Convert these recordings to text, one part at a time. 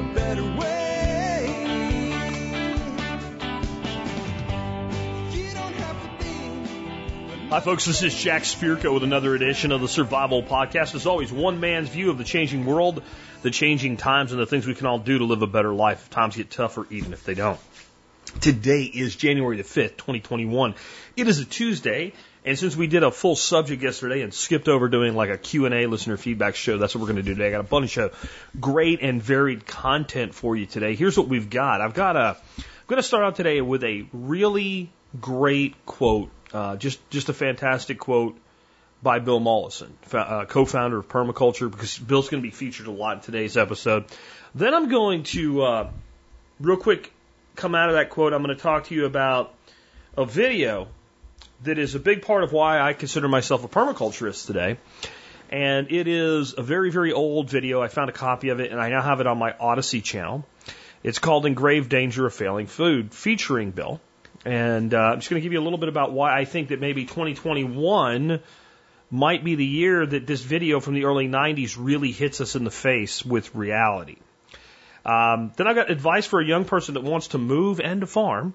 a better way. Hi, folks. This is Jack Spirko with another edition of the Survival Podcast. As always, one man's view of the changing world, the changing times, and the things we can all do to live a better life if times get tougher, even if they don't. Today is January the 5th, 2021. It is a Tuesday, and since we did a full subject yesterday and skipped over doing like a Q&A listener feedback show, that's what we're going to do today. I got a bunch of great and varied content for you today. Here's what we've got. I've got a, I'm going to start out today with a really great quote, uh, just, just a fantastic quote by Bill Mollison, uh, co-founder of Permaculture, because Bill's going to be featured a lot in today's episode. Then I'm going to, uh, real quick, come out of that quote. I'm going to talk to you about a video that is a big part of why I consider myself a permaculturist today. And it is a very, very old video. I found a copy of it and I now have it on my Odysee channel. It's called In Grave Danger of Failing Food, featuring Bill. And uh, I'm just going to give you a little bit about why I think that maybe 2021 might be the year that this video from the early 90s really hits us in the face with reality. Um, then I've got advice for a young person that wants to move and to farm.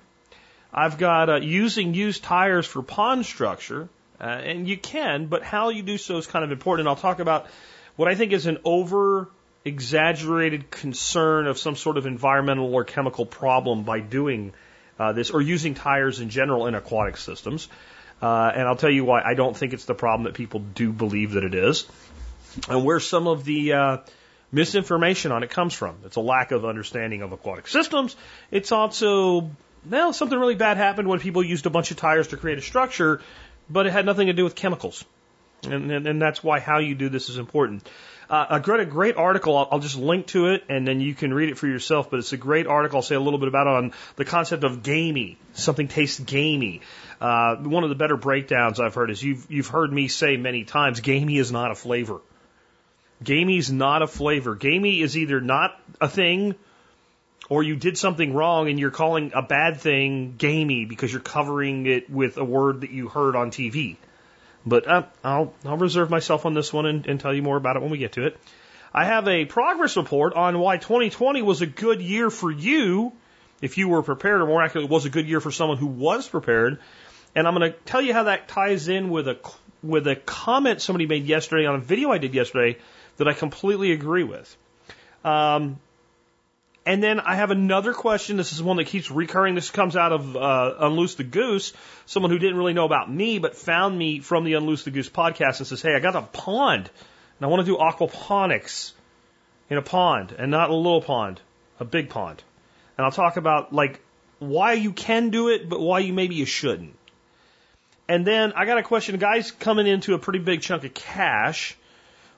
I've got uh, using used tires for pond structure, uh, and you can, but how you do so is kind of important. And I'll talk about what I think is an over exaggerated concern of some sort of environmental or chemical problem by doing uh, this or using tires in general in aquatic systems. Uh, and I'll tell you why I don't think it's the problem that people do believe that it is, and where some of the uh, misinformation on it comes from. It's a lack of understanding of aquatic systems. It's also, well, something really bad happened when people used a bunch of tires to create a structure, but it had nothing to do with chemicals. And, and, and that's why how you do this is important. Uh, I read a great article. I'll, I'll just link to it, and then you can read it for yourself. But it's a great article. I'll say a little bit about it on the concept of gamey. Something tastes gamey. Uh, one of the better breakdowns I've heard is you've you've heard me say many times, gamey is not a flavor. Gamey is not a flavor. Gamey is either not a thing or you did something wrong and you're calling a bad thing gamey because you're covering it with a word that you heard on TV. But uh, I'll, I'll reserve myself on this one and, and tell you more about it when we get to it. I have a progress report on why 2020 was a good year for you if you were prepared, or more accurately, was a good year for someone who was prepared. And I'm going to tell you how that ties in with a with a comment somebody made yesterday on a video I did yesterday that I completely agree with. Um, and then I have another question. This is one that keeps recurring. This comes out of uh, Unloose the Goose, someone who didn't really know about me, but found me from the Unloose the Goose podcast and says, Hey, I got a pond and I want to do aquaponics in a pond and not a little pond, a big pond. And I'll talk about like why you can do it, but why you maybe you shouldn't. And then I got a question. A guy's coming into a pretty big chunk of cash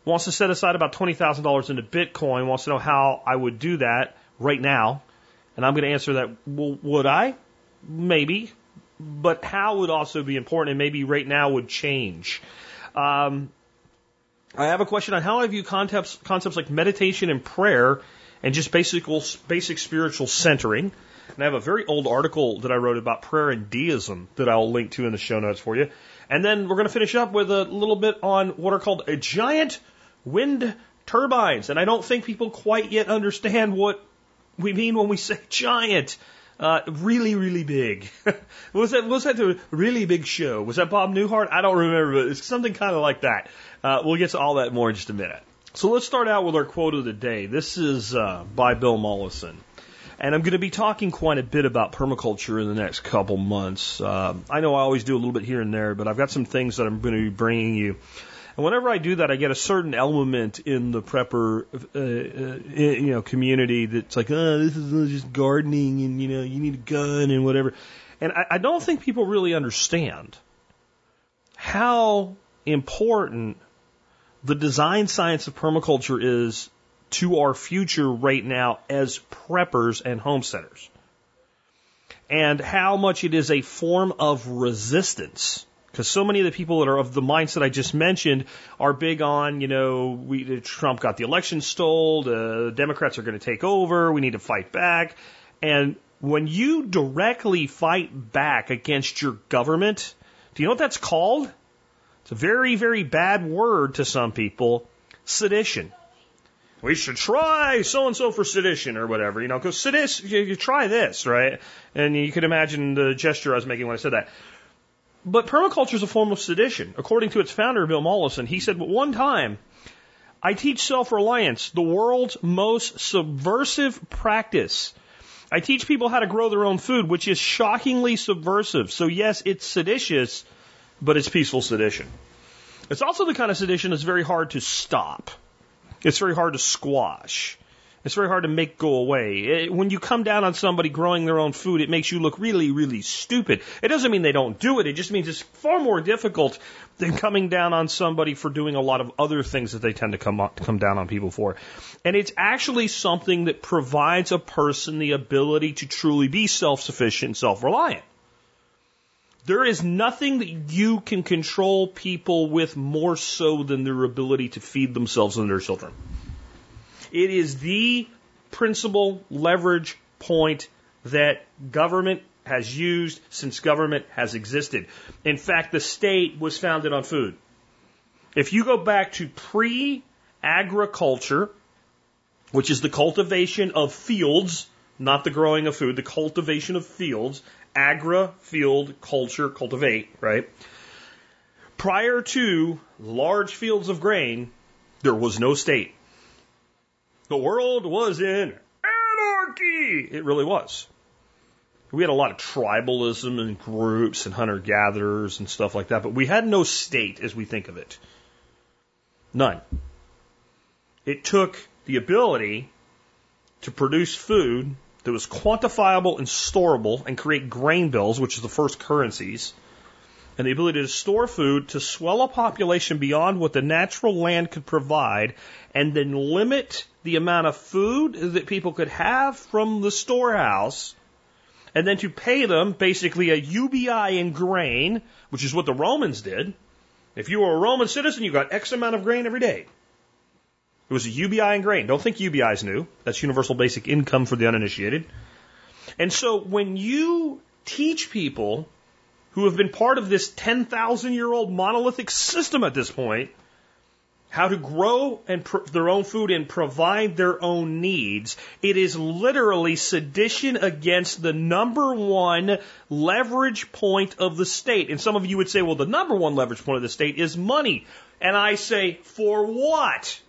wants to set aside about $20,000 into Bitcoin, wants to know how I would do that right now. And I'm going to answer that, well, would I? Maybe. But how would also be important and maybe right now would change. Um, I have a question on how I view concepts, concepts like meditation and prayer and just basic, basic spiritual centering. And I have a very old article that I wrote about prayer and deism that I'll link to in the show notes for you. And then we're going to finish up with a little bit on what are called a giant wind turbines. And I don't think people quite yet understand what we mean when we say giant. Uh, really, really big. was that was that a really big show? Was that Bob Newhart? I don't remember, but it's something kind of like that. Uh, we'll get to all that more in just a minute. So let's start out with our quote of the day. This is uh, by Bill Mollison. And I'm going to be talking quite a bit about permaculture in the next couple months. Uh, I know I always do a little bit here and there, but I've got some things that I'm going to be bringing you and whenever I do that, I get a certain element in the prepper, uh, uh, you know, community that's like, oh, this is just gardening and, you know, you need a gun and whatever. And I, I don't think people really understand how important the design science of permaculture is to our future right now as preppers and homesteaders. And how much it is a form of resistance because so many of the people that are of the mindset I just mentioned are big on, you know, we, Trump got the election stole, the uh, Democrats are going to take over, we need to fight back. And when you directly fight back against your government, do you know what that's called? It's a very, very bad word to some people sedition. we should try so and so for sedition or whatever, you know, because sedition, you, you try this, right? And you can imagine the gesture I was making when I said that. But permaculture is a form of sedition. According to its founder, Bill Mollison, he said, but one time, I teach self-reliance, the world's most subversive practice. I teach people how to grow their own food, which is shockingly subversive. So yes, it's seditious, but it's peaceful sedition. It's also the kind of sedition that's very hard to stop. It's very hard to squash. It's very hard to make go away. It, when you come down on somebody growing their own food, it makes you look really, really stupid. It doesn't mean they don't do it. It just means it's far more difficult than coming down on somebody for doing a lot of other things that they tend to come, come down on people for. And it's actually something that provides a person the ability to truly be self-sufficient self-reliant. There is nothing that you can control people with more so than their ability to feed themselves and their children. It is the principal leverage point that government has used since government has existed. In fact, the state was founded on food. If you go back to pre agriculture, which is the cultivation of fields, not the growing of food, the cultivation of fields, agra, field, culture, cultivate, right? Prior to large fields of grain, there was no state. The world was in anarchy. It really was. We had a lot of tribalism and groups and hunter gatherers and stuff like that, but we had no state as we think of it. None. It took the ability to produce food that was quantifiable and storable and create grain bills, which is the first currencies, and the ability to store food to swell a population beyond what the natural land could provide, and then limit the amount of food that people could have from the storehouse, and then to pay them basically a UBI in grain, which is what the Romans did. If you were a Roman citizen, you got X amount of grain every day. It was a UBI in grain. Don't think UBI is new. That's universal basic income for the uninitiated. And so when you teach people who have been part of this 10,000 year old monolithic system at this point how to grow and pr- their own food and provide their own needs, it is literally sedition against the number one leverage point of the state. And some of you would say, well, the number one leverage point of the state is money. And I say, for what?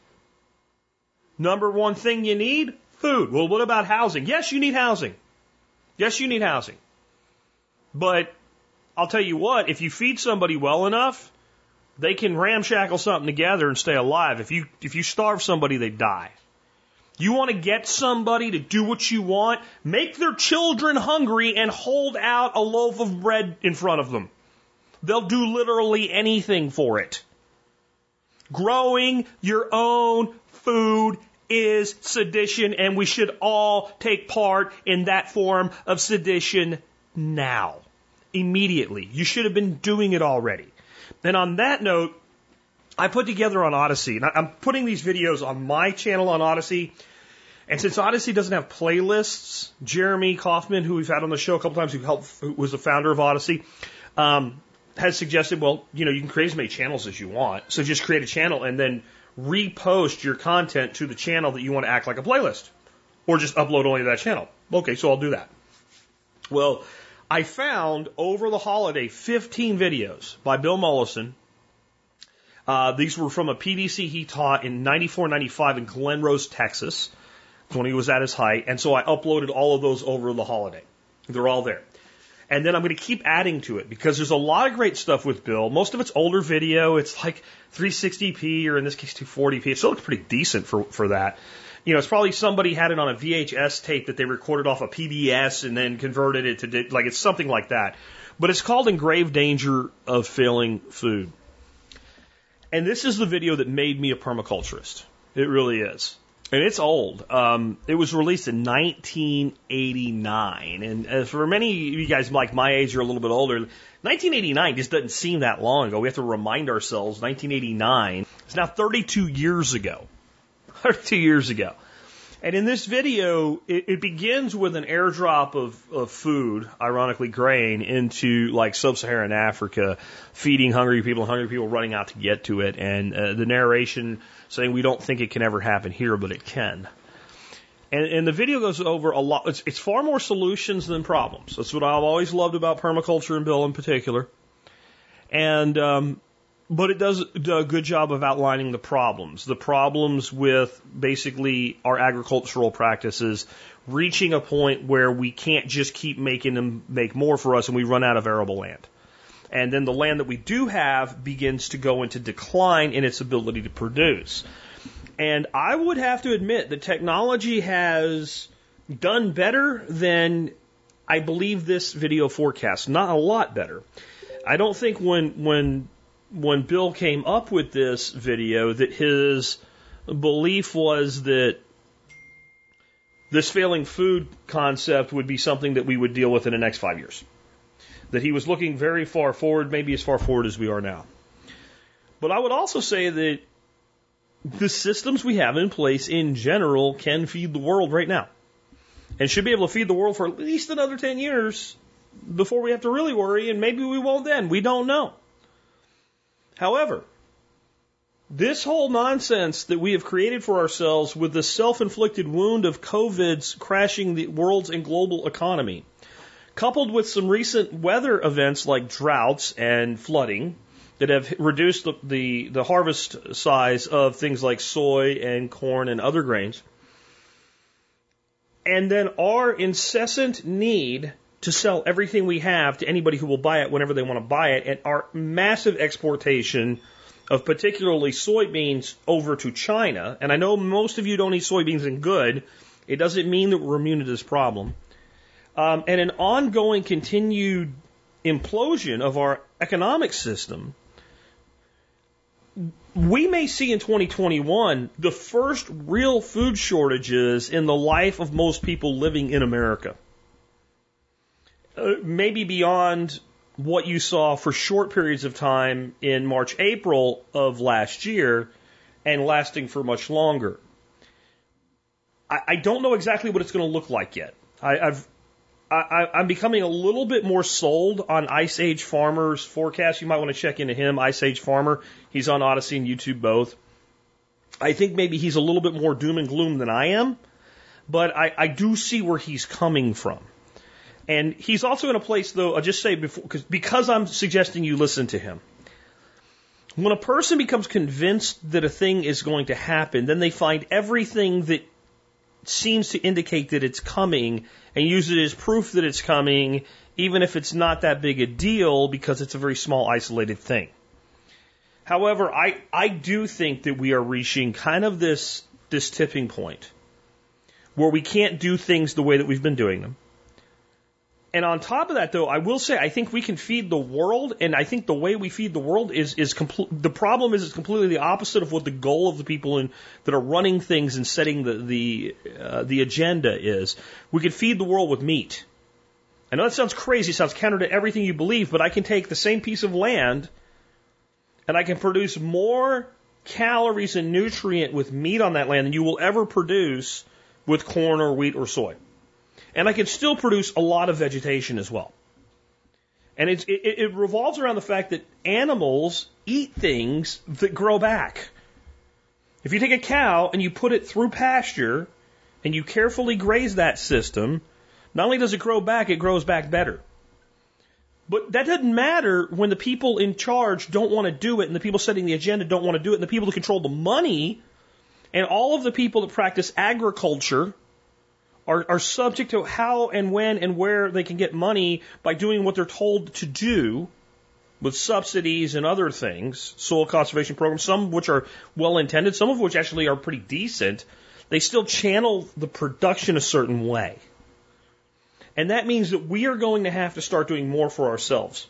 Number one thing you need? Food. Well, what about housing? Yes, you need housing. Yes, you need housing. But I'll tell you what, if you feed somebody well enough, they can ramshackle something together and stay alive. If you if you starve somebody, they die. You want to get somebody to do what you want, make their children hungry and hold out a loaf of bread in front of them. They'll do literally anything for it. Growing your own food is sedition, and we should all take part in that form of sedition now. Immediately. You should have been doing it already. And on that note, I put together on Odysee, and I'm putting these videos on my channel on Odysee. And since Odysee doesn't have playlists, Jeremy Kauffman, who we've had on the show a couple times, who helped, who was the founder of Odysee, um, has suggested, well, you know, you can create as many channels as you want. So just create a channel and then repost your content to the channel that you want to act like a playlist. Or just upload only to that channel. Okay, so I'll do that. Well, I found over the holiday 15 videos by Bill Mollison. Uh, these were from a PDC he taught in 94, 95 in Glen Rose, Texas, when he was at his height. And so I uploaded all of those over the holiday. They're all there. And then I'm going to keep adding to it because there's a lot of great stuff with Bill. Most of it's older video. It's like 360p or in this case 240p. It still looks pretty decent for, for that. You know, it's probably somebody had it on a VHS tape that they recorded off a PBS and then converted it to, like, it's something like that. But it's called In Grave Danger of Failing Food. And this is the video that made me a permaculturist. It really is. And it's old. Um, it was released in 1989. And uh, for many of you guys like my age you're a little bit older, 1989 just doesn't seem that long ago. We have to remind ourselves 1989 is now 32 years ago. 32 years ago. And in this video, it, it begins with an airdrop of, of food, ironically grain, into like sub-Saharan Africa, feeding hungry people, hungry people running out to get to it, and uh, the narration saying we don't think it can ever happen here, but it can. And, and the video goes over a lot. It's, it's far more solutions than problems. That's what I've always loved about permaculture and Bill in particular. And um, but it does a good job of outlining the problems. The problems with basically our agricultural practices reaching a point where we can't just keep making them make more for us and we run out of arable land. And then the land that we do have begins to go into decline in its ability to produce. And I would have to admit that technology has done better than I believe this video forecasts. Not a lot better. I don't think when when when Bill came up with this video that his belief was that this failing food concept would be something that we would deal with in the next five years. That he was looking very far forward, maybe as far forward as we are now. But I would also say that the systems we have in place in general can feed the world right now. And should be able to feed the world for at least another 10 years before we have to really worry, and maybe we won't then. We don't know. However, this whole nonsense that we have created for ourselves with the self inflicted wound of COVID's crashing the world's and global economy, coupled with some recent weather events like droughts and flooding that have reduced the, the, the harvest size of things like soy and corn and other grains, and then our incessant need to sell everything we have to anybody who will buy it whenever they want to buy it, and our massive exportation of particularly soybeans over to China. And I know most of you don't eat soybeans in good. It doesn't mean that we're immune to this problem. Um, and an ongoing, continued implosion of our economic system. We may see in 2021 the first real food shortages in the life of most people living in America. Uh, maybe beyond what you saw for short periods of time in March, April of last year and lasting for much longer. I, I don't know exactly what it's going to look like yet. I, I've I, I'm becoming a little bit more sold on Ice Age Farmer's forecast. You might want to check into him, Ice Age Farmer. He's on Odysee and YouTube both. I think maybe he's a little bit more doom and gloom than I am, but I, I do see where he's coming from. And he's also in a place, though, I'll just say before, cause, because I'm suggesting you listen to him. When a person becomes convinced that a thing is going to happen, then they find everything that seems to indicate that it's coming and use it as proof that it's coming, even if it's not that big a deal because it's a very small, isolated thing. However, I, I do think that we are reaching kind of this, this tipping point where we can't do things the way that we've been doing them and on top of that, though, I will say I think we can feed the world, and I think the way we feed the world is is compl- the problem is it's completely the opposite of what the goal of the people in, that are running things and setting the the uh, the agenda is. We could feed the world with meat. I know that sounds crazy, sounds counter to everything you believe, but I can take the same piece of land and I can produce more calories and nutrient with meat on that land than you will ever produce with corn or wheat or soy. And I can still produce a lot of vegetation as well. And it, it, revolves around the fact that animals eat things that grow back. If you take a cow and you put it through pasture and you carefully graze that system, not only does it grow back, it grows back better. But that doesn't matter when the people in charge don't want to do it and the people setting the agenda don't want to do it and the people who control the money and all of the people that practice agriculture are, are subject to how and when and where they can get money by doing what they're told to do with subsidies and other things, soil conservation programs, some which are well intended, some of which actually are pretty decent, they still channel the production a certain way. And that means that we are going to have to start doing more for ourselves.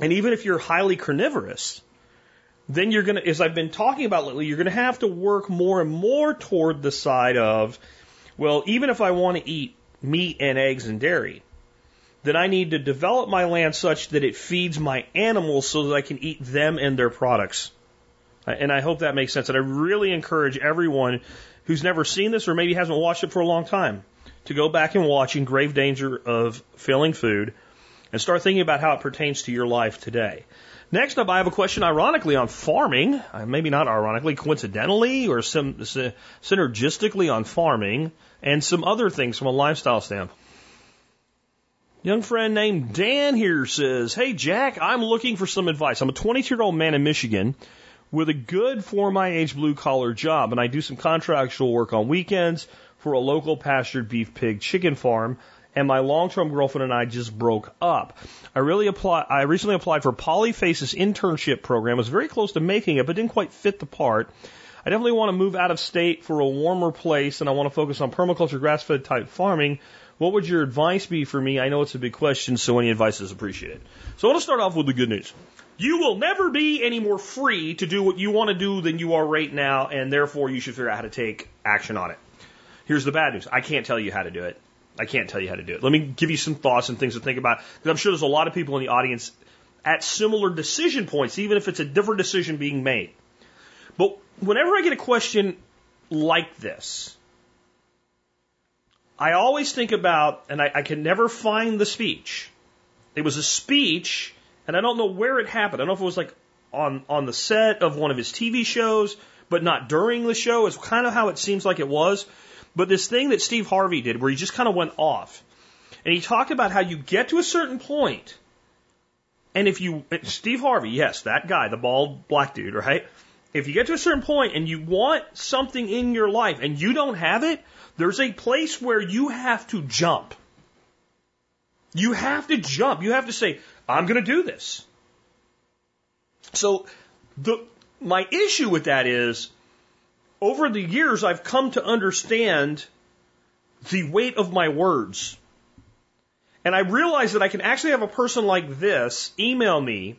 And even if you're highly carnivorous, then you're going to, as I've been talking about lately, you're going to have to work more and more toward the side of well, even if I want to eat meat and eggs and dairy, then I need to develop my land such that it feeds my animals so that I can eat them and their products. And I hope that makes sense. And I really encourage everyone who's never seen this or maybe hasn't watched it for a long time to go back and watch In Grave Danger of Failing Food and start thinking about how it pertains to your life today. Next up, I have a question, ironically, on farming. Uh, maybe not ironically, coincidentally, or synergistically on farming, and some other things from a lifestyle standpoint. Young friend named Dan here says, Hey Jack, I'm looking for some advice. I'm a 22 year old man in Michigan with a good for my age blue collar job, and I do some contractual work on weekends for a local pastured beef pig chicken farm and my long-term girlfriend and I just broke up. I really apply, I recently applied for Polyface's internship program. I was very close to making it, but didn't quite fit the part. I definitely want to move out of state for a warmer place and I want to focus on permaculture grass-fed type farming. What would your advice be for me? I know it's a big question, so any advice is appreciated. So I want to start off with the good news. You will never be any more free to do what you want to do than you are right now, and therefore you should figure out how to take action on it. Here's the bad news. I can't tell you how to do it. I can't tell you how to do it. Let me give you some thoughts and things to think about. Because I'm sure there's a lot of people in the audience at similar decision points, even if it's a different decision being made. But whenever I get a question like this, I always think about, and I, I can never find the speech. It was a speech, and I don't know where it happened. I don't know if it was like on, on the set of one of his TV shows, but not during the show. It's kind of how it seems like it was. But this thing that Steve Harvey did where he just kind of went off and he talked about how you get to a certain point and if you, Steve Harvey, yes, that guy, the bald black dude, right? If you get to a certain point and you want something in your life and you don't have it, there's a place where you have to jump. You have to jump. You have to say, I'm going to do this. So the, my issue with that is over the years, I've come to understand the weight of my words. And I realize that I can actually have a person like this email me,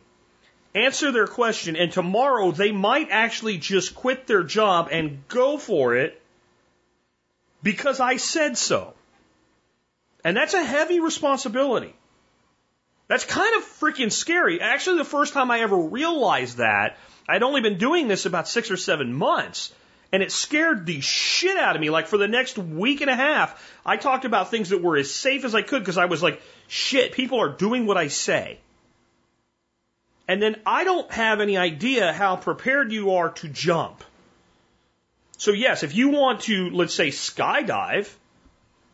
answer their question, and tomorrow they might actually just quit their job and go for it because I said so. And that's a heavy responsibility. That's kind of freaking scary. Actually, the first time I ever realized that, I'd only been doing this about six or seven months. And it scared the shit out of me. Like for the next week and a half, I talked about things that were as safe as I could because I was like, shit, people are doing what I say. And then I don't have any idea how prepared you are to jump. So yes, if you want to, let's say, skydive,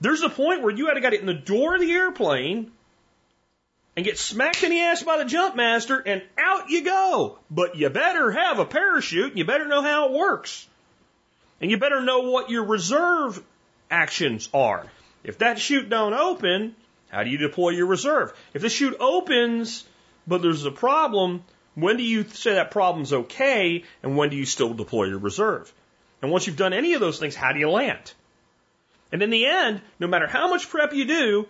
there's a point where you had to get in the door of the airplane and get smacked in the ass by the jump master and out you go. But you better have a parachute and you better know how it works. And you better know what your reserve actions are. If that chute don't open, how do you deploy your reserve? If the chute opens, but there's a problem, when do you say that problem's okay, and when do you still deploy your reserve? And once you've done any of those things, how do you land? And in the end, no matter how much prep you do,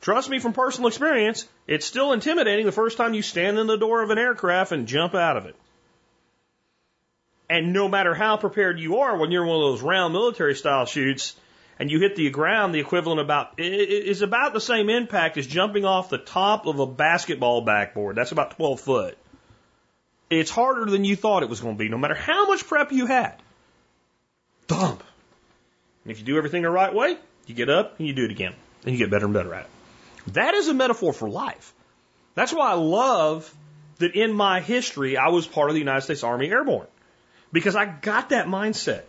trust me from personal experience, it's still intimidating the first time you stand in the door of an aircraft and jump out of it. And no matter how prepared you are, when you're in one of those round military style chutes and you hit the ground, the equivalent about is about the same impact as jumping off the top of a basketball backboard. That's about 12 foot. It's harder than you thought it was going to be, no matter how much prep you had. Dump. And if you do everything the right way, you get up and you do it again, and you get better and better at it. That is a metaphor for life. That's why I love that in my history I was part of the United States Army Airborne because I got that mindset.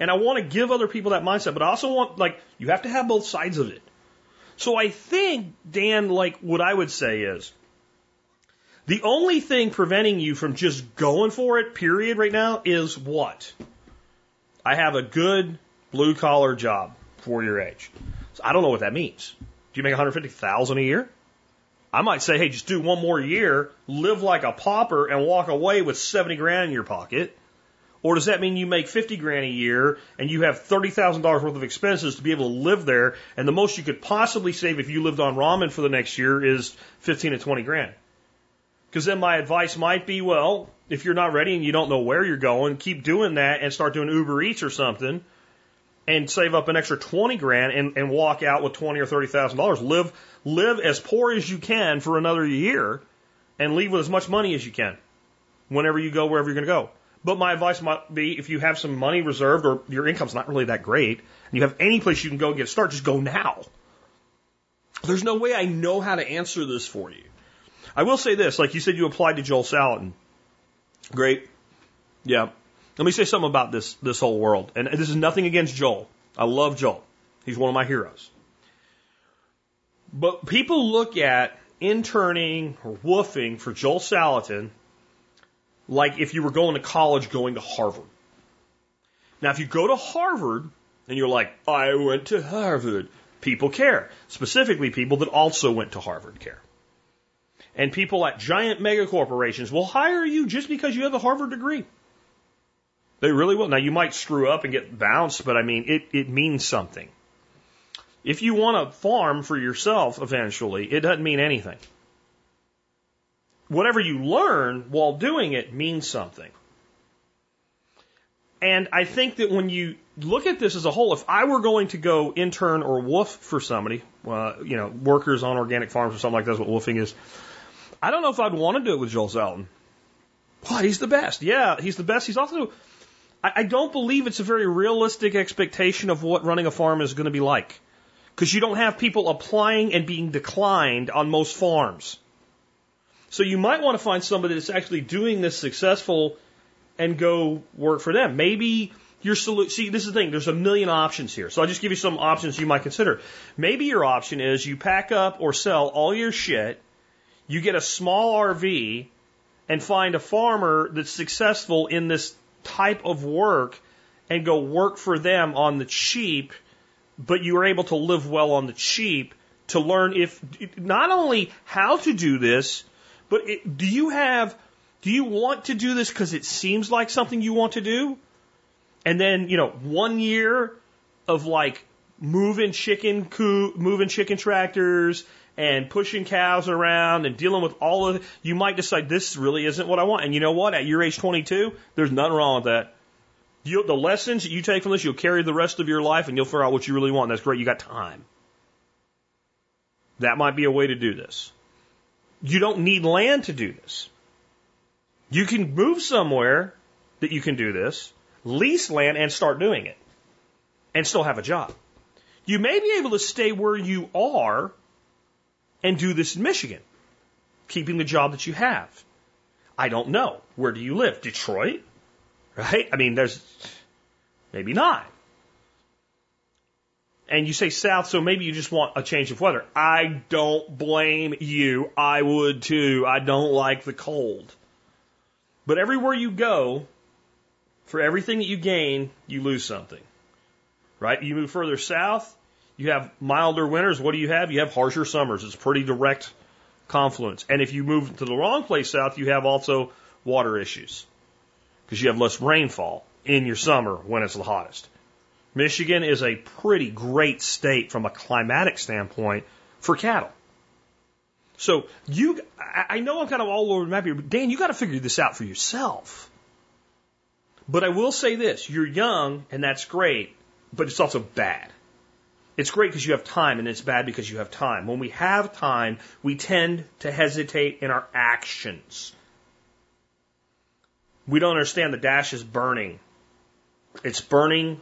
And I want to give other people that mindset, but I also want, like, you have to have both sides of it. So I think, Dan, like, what I would say is the only thing preventing you from just going for it, period, right now, is what? I have a good blue collar job for your age. So I don't know what that means. Do you make 150,000 a year? I might say, hey, just do one more year, live like a pauper, and walk away with 70 grand in your pocket. Or does that mean you make 50 grand a year and you have $30,000 worth of expenses to be able to live there and the most you could possibly save if you lived on ramen for the next year is 15 to 20 grand? Because then my advice might be, well, if you're not ready and you don't know where you're going, keep doing that and start doing Uber Eats or something and save up an extra 20 grand and, and walk out with 20 or $30,000. Live, live as poor as you can for another year and leave with as much money as you can whenever you go wherever you're going to go. But my advice might be if you have some money reserved or your income's not really that great and you have any place you can go and get a start, just go now. There's no way I know how to answer this for you. I will say this, like you said you applied to Joel Salatin. Great. Yeah. Let me say something about this this whole world. And this is nothing against Joel. I love Joel. He's one of my heroes. But people look at interning or woofing for Joel Salatin like if you were going to college going to Harvard. Now, if you go to Harvard and you're like, I went to Harvard, people care. Specifically, people that also went to Harvard care. And people at giant mega corporations will hire you just because you have a Harvard degree. They really will. Now, you might screw up and get bounced, but I mean, it, it means something. If you want to farm for yourself eventually, it doesn't mean anything whatever you learn while doing it means something. And I think that when you look at this as a whole, if I were going to go intern or woof for somebody, uh, you know, workers on organic farms or something like that's what woofing is, I don't know if I'd want to do it with Joel Salatin. What? He's the best. Yeah, he's the best. He's also, I, I don't believe it's a very realistic expectation of what running a farm is going to be like. Because you don't have people applying and being declined on most farms. So you might want to find somebody that's actually doing this successful and go work for them. Maybe your solution, see, this is the thing, there's a million options here. So I'll just give you some options you might consider. Maybe your option is you pack up or sell all your shit, you get a small RV, and find a farmer that's successful in this type of work and go work for them on the cheap, but you are able to live well on the cheap to learn if not only how to do this, but it, do you have, do you want to do this because it seems like something you want to do? And then, you know, one year of like moving chicken coop, moving chicken tractors and pushing cows around and dealing with all of you might decide this really isn't what I want. And you know what? At your age 22, there's nothing wrong with that. You, the lessons that you take from this, you'll carry the rest of your life and you'll figure out what you really want. That's great. You got time. That might be a way to do this. You don't need land to do this. You can move somewhere that you can do this, lease land and start doing it, and still have a job. You may be able to stay where you are and do this in Michigan, keeping the job that you have. I don't know. Where do you live? Detroit? Right? I mean, there's maybe not and you say south, so maybe you just want a change of weather. I don't blame you. I would too. I don't like the cold. But everywhere you go, for everything that you gain, you lose something. Right? You move further south, you have milder winters. What do you have? You have harsher summers. It's pretty direct confluence. And if you move to the wrong place south, you have also water issues because you have less rainfall in your summer when it's the hottest. Michigan is a pretty great state from a climatic standpoint for cattle. So you, I know I'm kind of all over the map here, but Dan, you got to figure this out for yourself. But I will say this: you're young, and that's great, but it's also bad. It's great because you have time, and it's bad because you have time. When we have time, we tend to hesitate in our actions. We don't understand the dash is burning. It's burning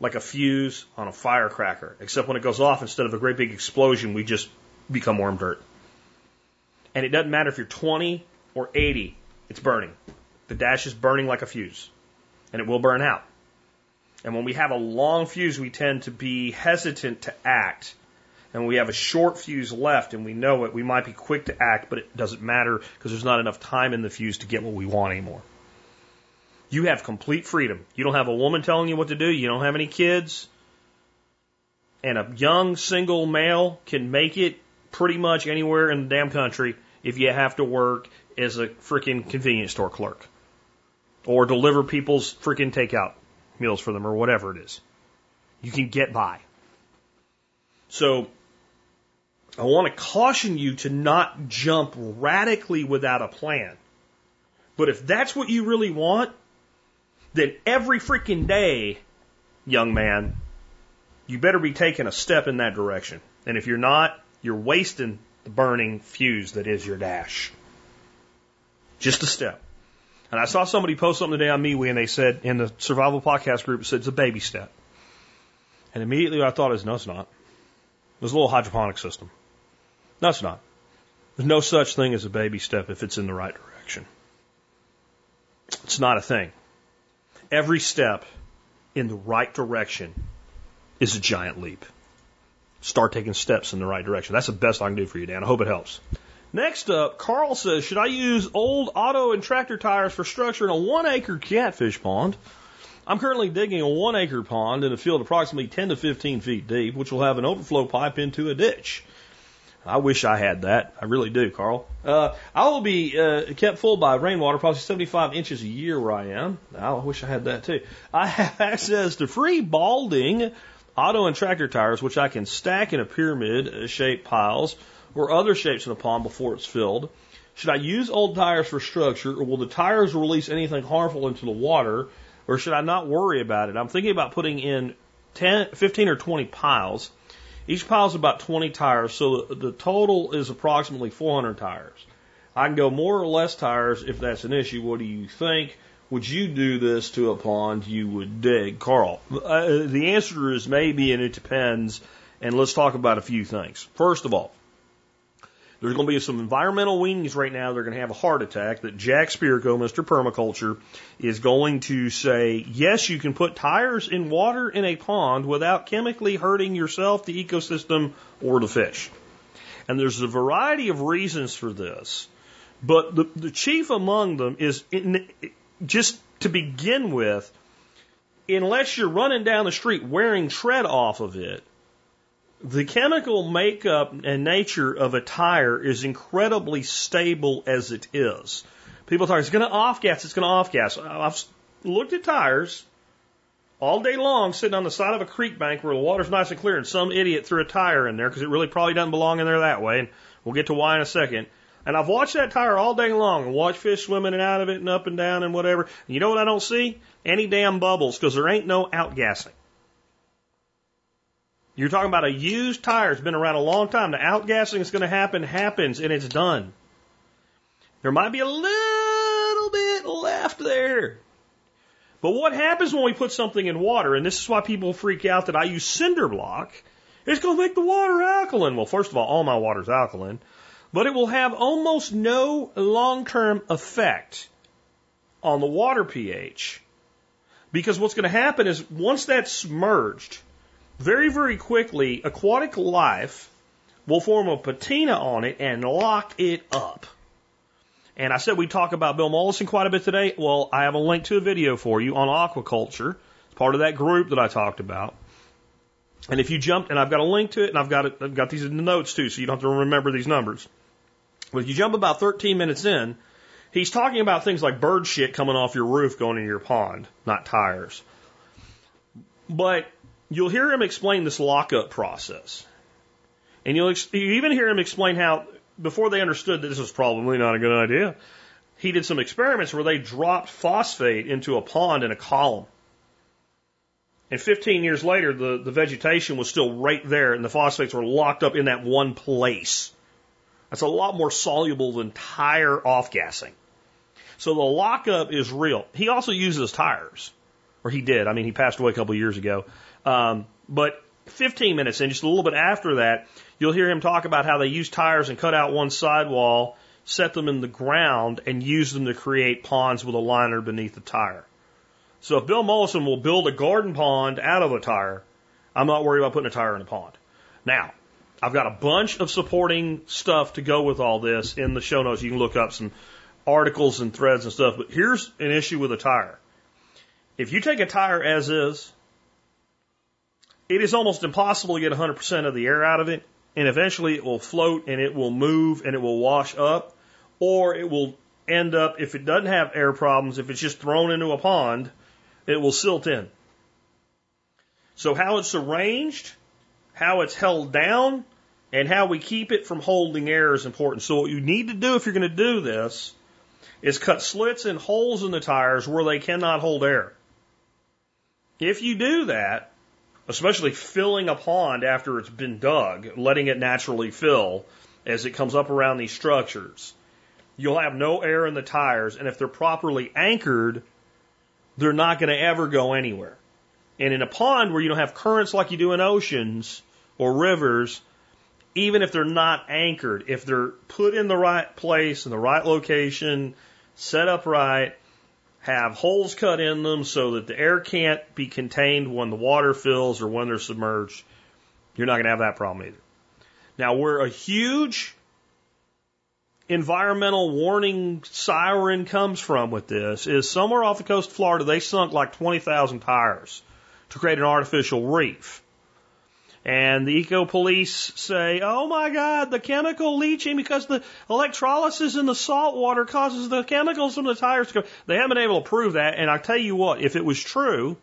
like a fuse on a firecracker, except when it goes off, instead of a great big explosion, we just become warm dirt. And it doesn't matter if you're 20 or 80, it's burning. The dash is burning like a fuse, and it will burn out. And when we have a long fuse, we tend to be hesitant to act. And when we have a short fuse left and we know it, we might be quick to act, but it doesn't matter because there's not enough time in the fuse to get what we want anymore. You have complete freedom. You don't have a woman telling you what to do. You don't have any kids. And a young single male can make it pretty much anywhere in the damn country if you have to work as a freaking convenience store clerk or deliver people's freaking takeout meals for them or whatever it is. You can get by. So I want to caution you to not jump radically without a plan. But if that's what you really want, then every freaking day, young man, you better be taking a step in that direction. And if you're not, you're wasting the burning fuse that is your dash. Just a step. And I saw somebody post something today on MeWe and they said in the survival podcast group, it said it's a baby step. And immediately I thought is no, it's not. There's a little hydroponic system. No, it's not. There's no such thing as a baby step if it's in the right direction. It's not a thing. Every step in the right direction is a giant leap. Start taking steps in the right direction. That's the best I can do for you, Dan. I hope it helps. Next up, Carl says, should I use old auto and tractor tires for structuring a one acre catfish pond? I'm currently digging a one acre pond in a field approximately 10 to 15 feet deep, which will have an overflow pipe into a ditch. I wish I had that. I really do, Carl. Uh, I will be uh, kept full by rainwater, probably 75 inches a year where I am. I wish I had that too. I have access to free balding auto and tractor tires, which I can stack in a pyramid shaped piles or other shapes in a pond before it's filled. Should I use old tires for structure, or will the tires release anything harmful into the water, or should I not worry about it? I'm thinking about putting in 10, 15 or 20 piles each pile is about 20 tires, so the total is approximately 400 tires. I can go more or less tires if that's an issue. What do you think? Would you do this to a pond you would dig? Carl, uh, the answer is maybe and it depends. And let's talk about a few things. First of all, there's going to be some environmental weenies right now. They're going to have a heart attack that Jack Spirko, Mr. Permaculture, is going to say, yes, you can put tires in water in a pond without chemically hurting yourself, the ecosystem, or the fish. And there's a variety of reasons for this. But the, the chief among them is in, just to begin with, unless you're running down the street wearing tread off of it, the chemical makeup and nature of a tire is incredibly stable as it is. People talk, it's going to off gas, it's going to off gas. I've looked at tires all day long sitting on the side of a creek bank where the water's nice and clear and some idiot threw a tire in there because it really probably doesn't belong in there that way. And we'll get to why in a second. And I've watched that tire all day long and watched fish swimming in and out of it and up and down and whatever. And you know what I don't see? Any damn bubbles because there ain't no outgassing. You're talking about a used tire. It's been around a long time. The outgassing is going to happen, happens, and it's done. There might be a little bit left there. But what happens when we put something in water, and this is why people freak out that I use cinder block, it's going to make the water alkaline. Well, first of all, all my water's alkaline, but it will have almost no long-term effect on the water pH. Because what's going to happen is once that's submerged, very, very quickly, aquatic life will form a patina on it and lock it up. And I said we talk about Bill Mollison quite a bit today. Well, I have a link to a video for you on aquaculture. It's part of that group that I talked about. And if you jump, and I've got a link to it, and I've got it, I've got these in the notes too, so you don't have to remember these numbers. But if you jump about 13 minutes in, he's talking about things like bird shit coming off your roof going into your pond, not tires. But you'll hear him explain this lockup process. And you'll ex- you even hear him explain how, before they understood that this was probably not a good idea, he did some experiments where they dropped phosphate into a pond in a column. And 15 years later, the, the vegetation was still right there, and the phosphates were locked up in that one place. That's a lot more soluble than tire off gassing. So the lockup is real. He also uses tires, or he did. I mean, he passed away a couple of years ago. Um, but 15 minutes in, just a little bit after that, you'll hear him talk about how they use tires and cut out one sidewall, set them in the ground, and use them to create ponds with a liner beneath the tire. So if Bill Mollison will build a garden pond out of a tire, I'm not worried about putting a tire in a pond. Now, I've got a bunch of supporting stuff to go with all this in the show notes. You can look up some articles and threads and stuff. But here's an issue with a tire. If you take a tire as is it is almost impossible to get 100% of the air out of it, and eventually it will float and it will move and it will wash up, or it will end up, if it doesn't have air problems, if it's just thrown into a pond, it will silt in. So how it's arranged, how it's held down, and how we keep it from holding air is important. So what you need to do if you're going to do this is cut slits and holes in the tires where they cannot hold air. If you do that, especially filling a pond after it's been dug, letting it naturally fill as it comes up around these structures. you'll have no air in the tires, and if they're properly anchored, they're not going to ever go anywhere. And in a pond where you don't have currents like you do in oceans or rivers, even if they're not anchored, if they're put in the right place, in the right location, set up right, have holes cut in them so that the air can't be contained when the water fills or when they're submerged, you're not going to have that problem either. Now, where a huge environmental warning siren comes from with this is somewhere off the coast of Florida, they sunk like 20,000 tires to create an artificial reef. And the eco police say, oh my God, the chemical leaching because the electrolysis in the salt water causes the chemicals from the tires to go. They haven't been able to prove that. And I tell you what, if it was true,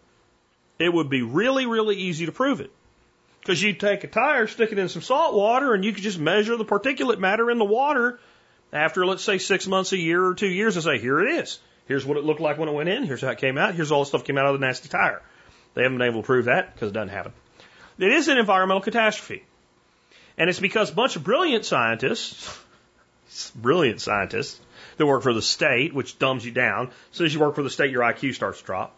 it would be really, really easy to prove it. Because you'd take a tire, stick it in some salt water, and you could just measure the particulate matter in the water after, let's say, six months, a year, or two years, and say, here it is. Here's what it looked like when it went in. Here's how it came out. Here's all the stuff came out of the nasty tire. They haven't been able to prove that because it doesn't happen. It is an environmental catastrophe. And it's because a bunch of brilliant scientists, brilliant scientists, that work for the state, which dumbs you down. As soon as you work for the state, your IQ starts to drop.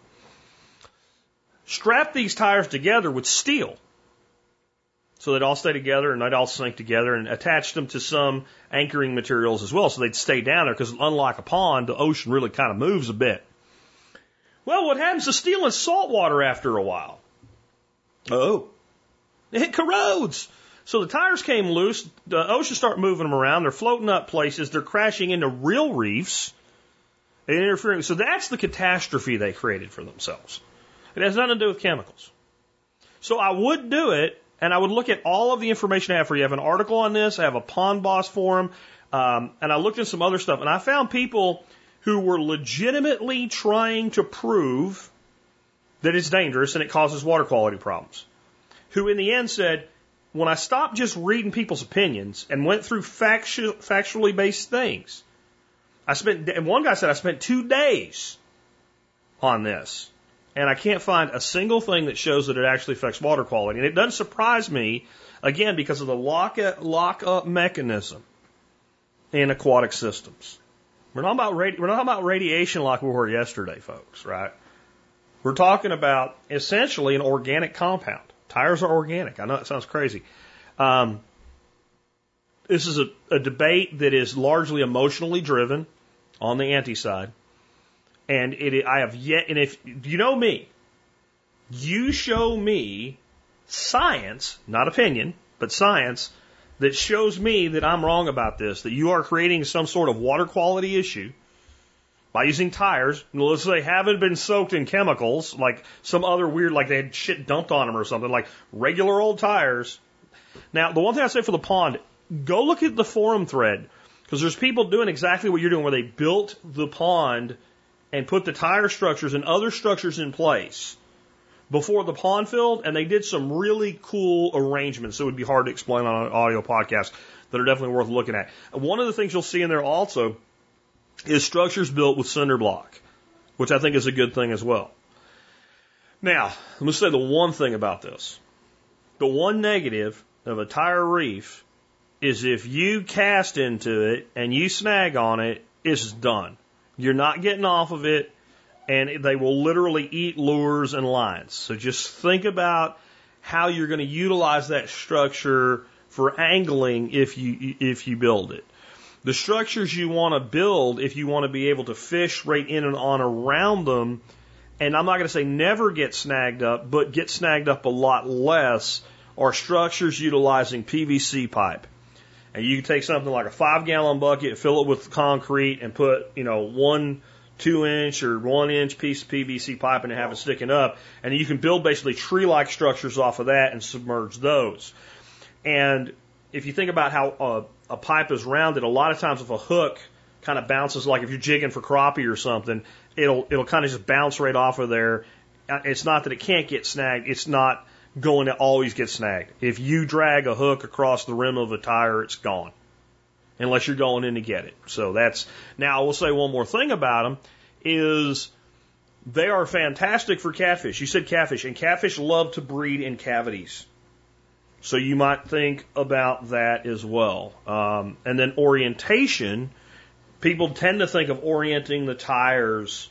Strap these tires together with steel. So they'd all stay together and they'd all sink together and attach them to some anchoring materials as well so they'd stay down there because unlike a pond, the ocean really kind of moves a bit. Well, what happens to steel in salt water after a while? Oh, it corrodes. So the tires came loose. The ocean start moving them around. They're floating up places. They're crashing into real reefs and interfering. So that's the catastrophe they created for themselves. It has nothing to do with chemicals. So I would do it, and I would look at all of the information I have for you. I have an article on this. I have a Pond Boss forum, um, and I looked at some other stuff, and I found people who were legitimately trying to prove that it's dangerous and it causes water quality problems. Who in the end said, when I stopped just reading people's opinions and went through factu- factually based things, I spent, and one guy said I spent two days on this. And I can't find a single thing that shows that it actually affects water quality. And it doesn't surprise me, again, because of the lock, lock up mechanism in aquatic systems. We're not about radi- we're not about radiation like we were yesterday, folks, right? We're talking about essentially an organic compound. Tires are organic. I know it sounds crazy. Um, this is a, a debate that is largely emotionally driven on the anti side. And it, I have yet, and if you know me, you show me science, not opinion, but science that shows me that I'm wrong about this, that you are creating some sort of water quality issue by using tires. Let's say haven't been soaked in chemicals, like some other weird, like they had shit dumped on them or something, like regular old tires. Now, the one thing I say for the pond, go look at the forum thread, because there's people doing exactly what you're doing, where they built the pond and put the tire structures and other structures in place before the pond filled, and they did some really cool arrangements. It would be hard to explain on an audio podcast that are definitely worth looking at. One of the things you'll see in there also is structures built with cinder block, which I think is a good thing as well. Now, let me say the one thing about this. The one negative of a tire reef is if you cast into it and you snag on it, it's done. You're not getting off of it and they will literally eat lures and lines. So just think about how you're going to utilize that structure for angling if you if you build it. The structures you want to build if you want to be able to fish right in and on around them, and I'm not going to say never get snagged up, but get snagged up a lot less, are structures utilizing PVC pipe. And you can take something like a five gallon bucket, fill it with concrete, and put, you know, one two inch or one inch piece of PVC pipe and have it sticking up. And you can build basically tree like structures off of that and submerge those. And if you think about how uh, a, pipe is rounded, a lot of times if a hook kind of bounces, like if you're jigging for crappie or something, it'll it'll kind of just bounce right off of there. Uh, It's not that it can't get snagged. It's not going to always get snagged. If you drag a hook across the rim of a tire, it's gone. Unless you're going in to get it. So that's, now I will say one more thing about them is they are fantastic for catfish. You said catfish, and catfish love to breed in cavities. So you might think about that as well. Um, and then orientation, people tend to think of orienting the tires,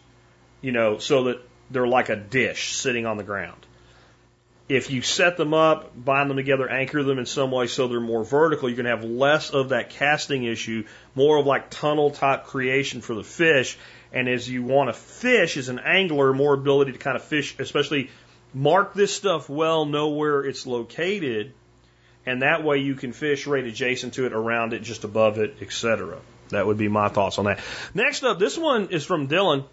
you know, so that they're like a dish sitting on the ground. If you set them up, bind them together, anchor them in some way so they're more vertical, you're going to have less of that casting issue, more of like tunnel type creation for the fish. And as you want to fish as an angler, more ability to kind of fish, especially mark this stuff well, know where it's located, and that way you can fish right adjacent to it, around it, just above it, etc. That would be my thoughts on that. Next up, this one is from Dylan.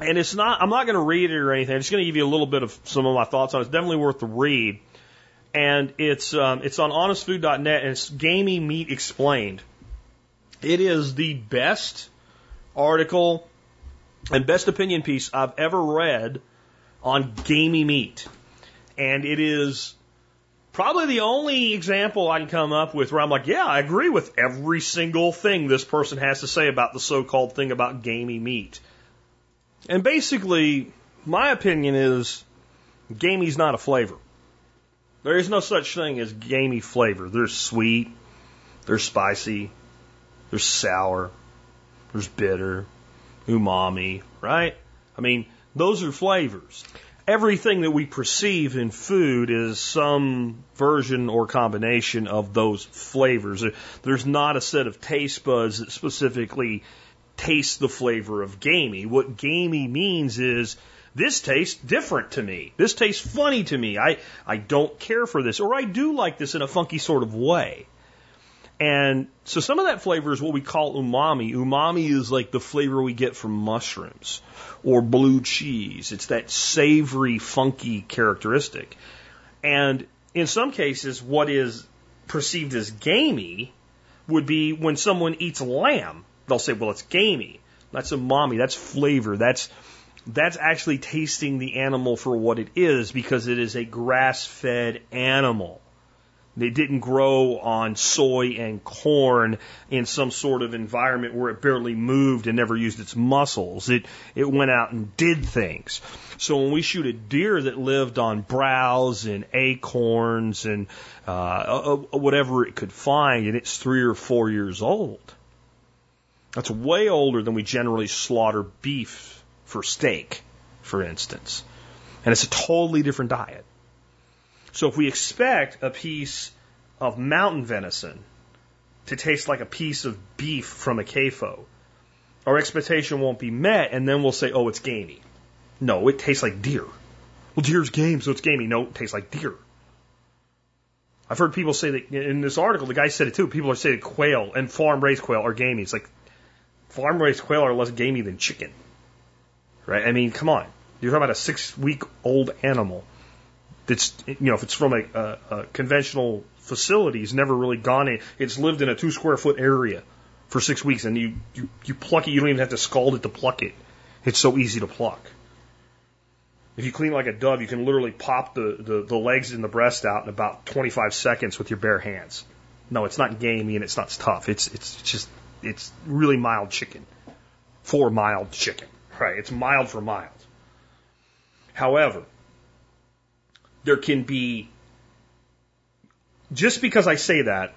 And it's not, I'm not going to read it or anything. I'm just going to give you a little bit of some of my thoughts on it. It's definitely worth the read. And it's, um, it's on honestfood.net and it's Gamey Meat Explained. It is the best article and best opinion piece I've ever read on gamey meat. And it is probably the only example I can come up with where I'm like, yeah, I agree with every single thing this person has to say about the so called thing about gamey meat. And basically, my opinion is gamey's not a flavor. There is no such thing as gamey flavor. There's sweet, there's spicy, there's sour, there's bitter, umami, right? I mean, those are flavors. Everything that we perceive in food is some version or combination of those flavors. There's not a set of taste buds that specifically taste the flavor of gamey. What gamey means is this tastes different to me. This tastes funny to me. I, I don't care for this, or I do like this in a funky sort of way. And so some of that flavor is what we call umami. Umami is like the flavor we get from mushrooms or blue cheese. It's that savory, funky characteristic. And in some cases, what is perceived as gamey would be when someone eats lamb. They'll say, well, it's gamey. That's umami. That's flavor. That's, that's actually tasting the animal for what it is because it is a grass fed animal. They didn't grow on soy and corn in some sort of environment where it barely moved and never used its muscles. It, it went out and did things. So when we shoot a deer that lived on browse and acorns and uh, uh, uh, whatever it could find, and it's three or four years old, that's way older than we generally slaughter beef for steak, for instance. And it's a totally different diet. So if we expect a piece of mountain venison to taste like a piece of beef from a CAFO, our expectation won't be met, and then we'll say, oh, it's gamey. No, it tastes like deer. Well, deer's game, so it's gamey. No, it tastes like deer. I've heard people say that in this article, the guy said it too. People are saying quail and farm raised quail are gamey. It's like farm raised quail are less gamey than chicken. Right? I mean, come on. You're talking about a six week old animal that's, you know, if it's from a, a, a conventional facility, it's never really gone in. It's lived in a two square foot area for six weeks and you, you, you pluck it, you don't even have to scald it to pluck it. It's so easy to pluck. If you clean like a dove, you can literally pop the, the, the legs and the breast out in about 25 seconds with your bare hands. No, it's not gamey and it's not tough. It's, it's just, it's really mild chicken. For mild chicken. Right? It's mild for mild. However, there can be, just because I say that,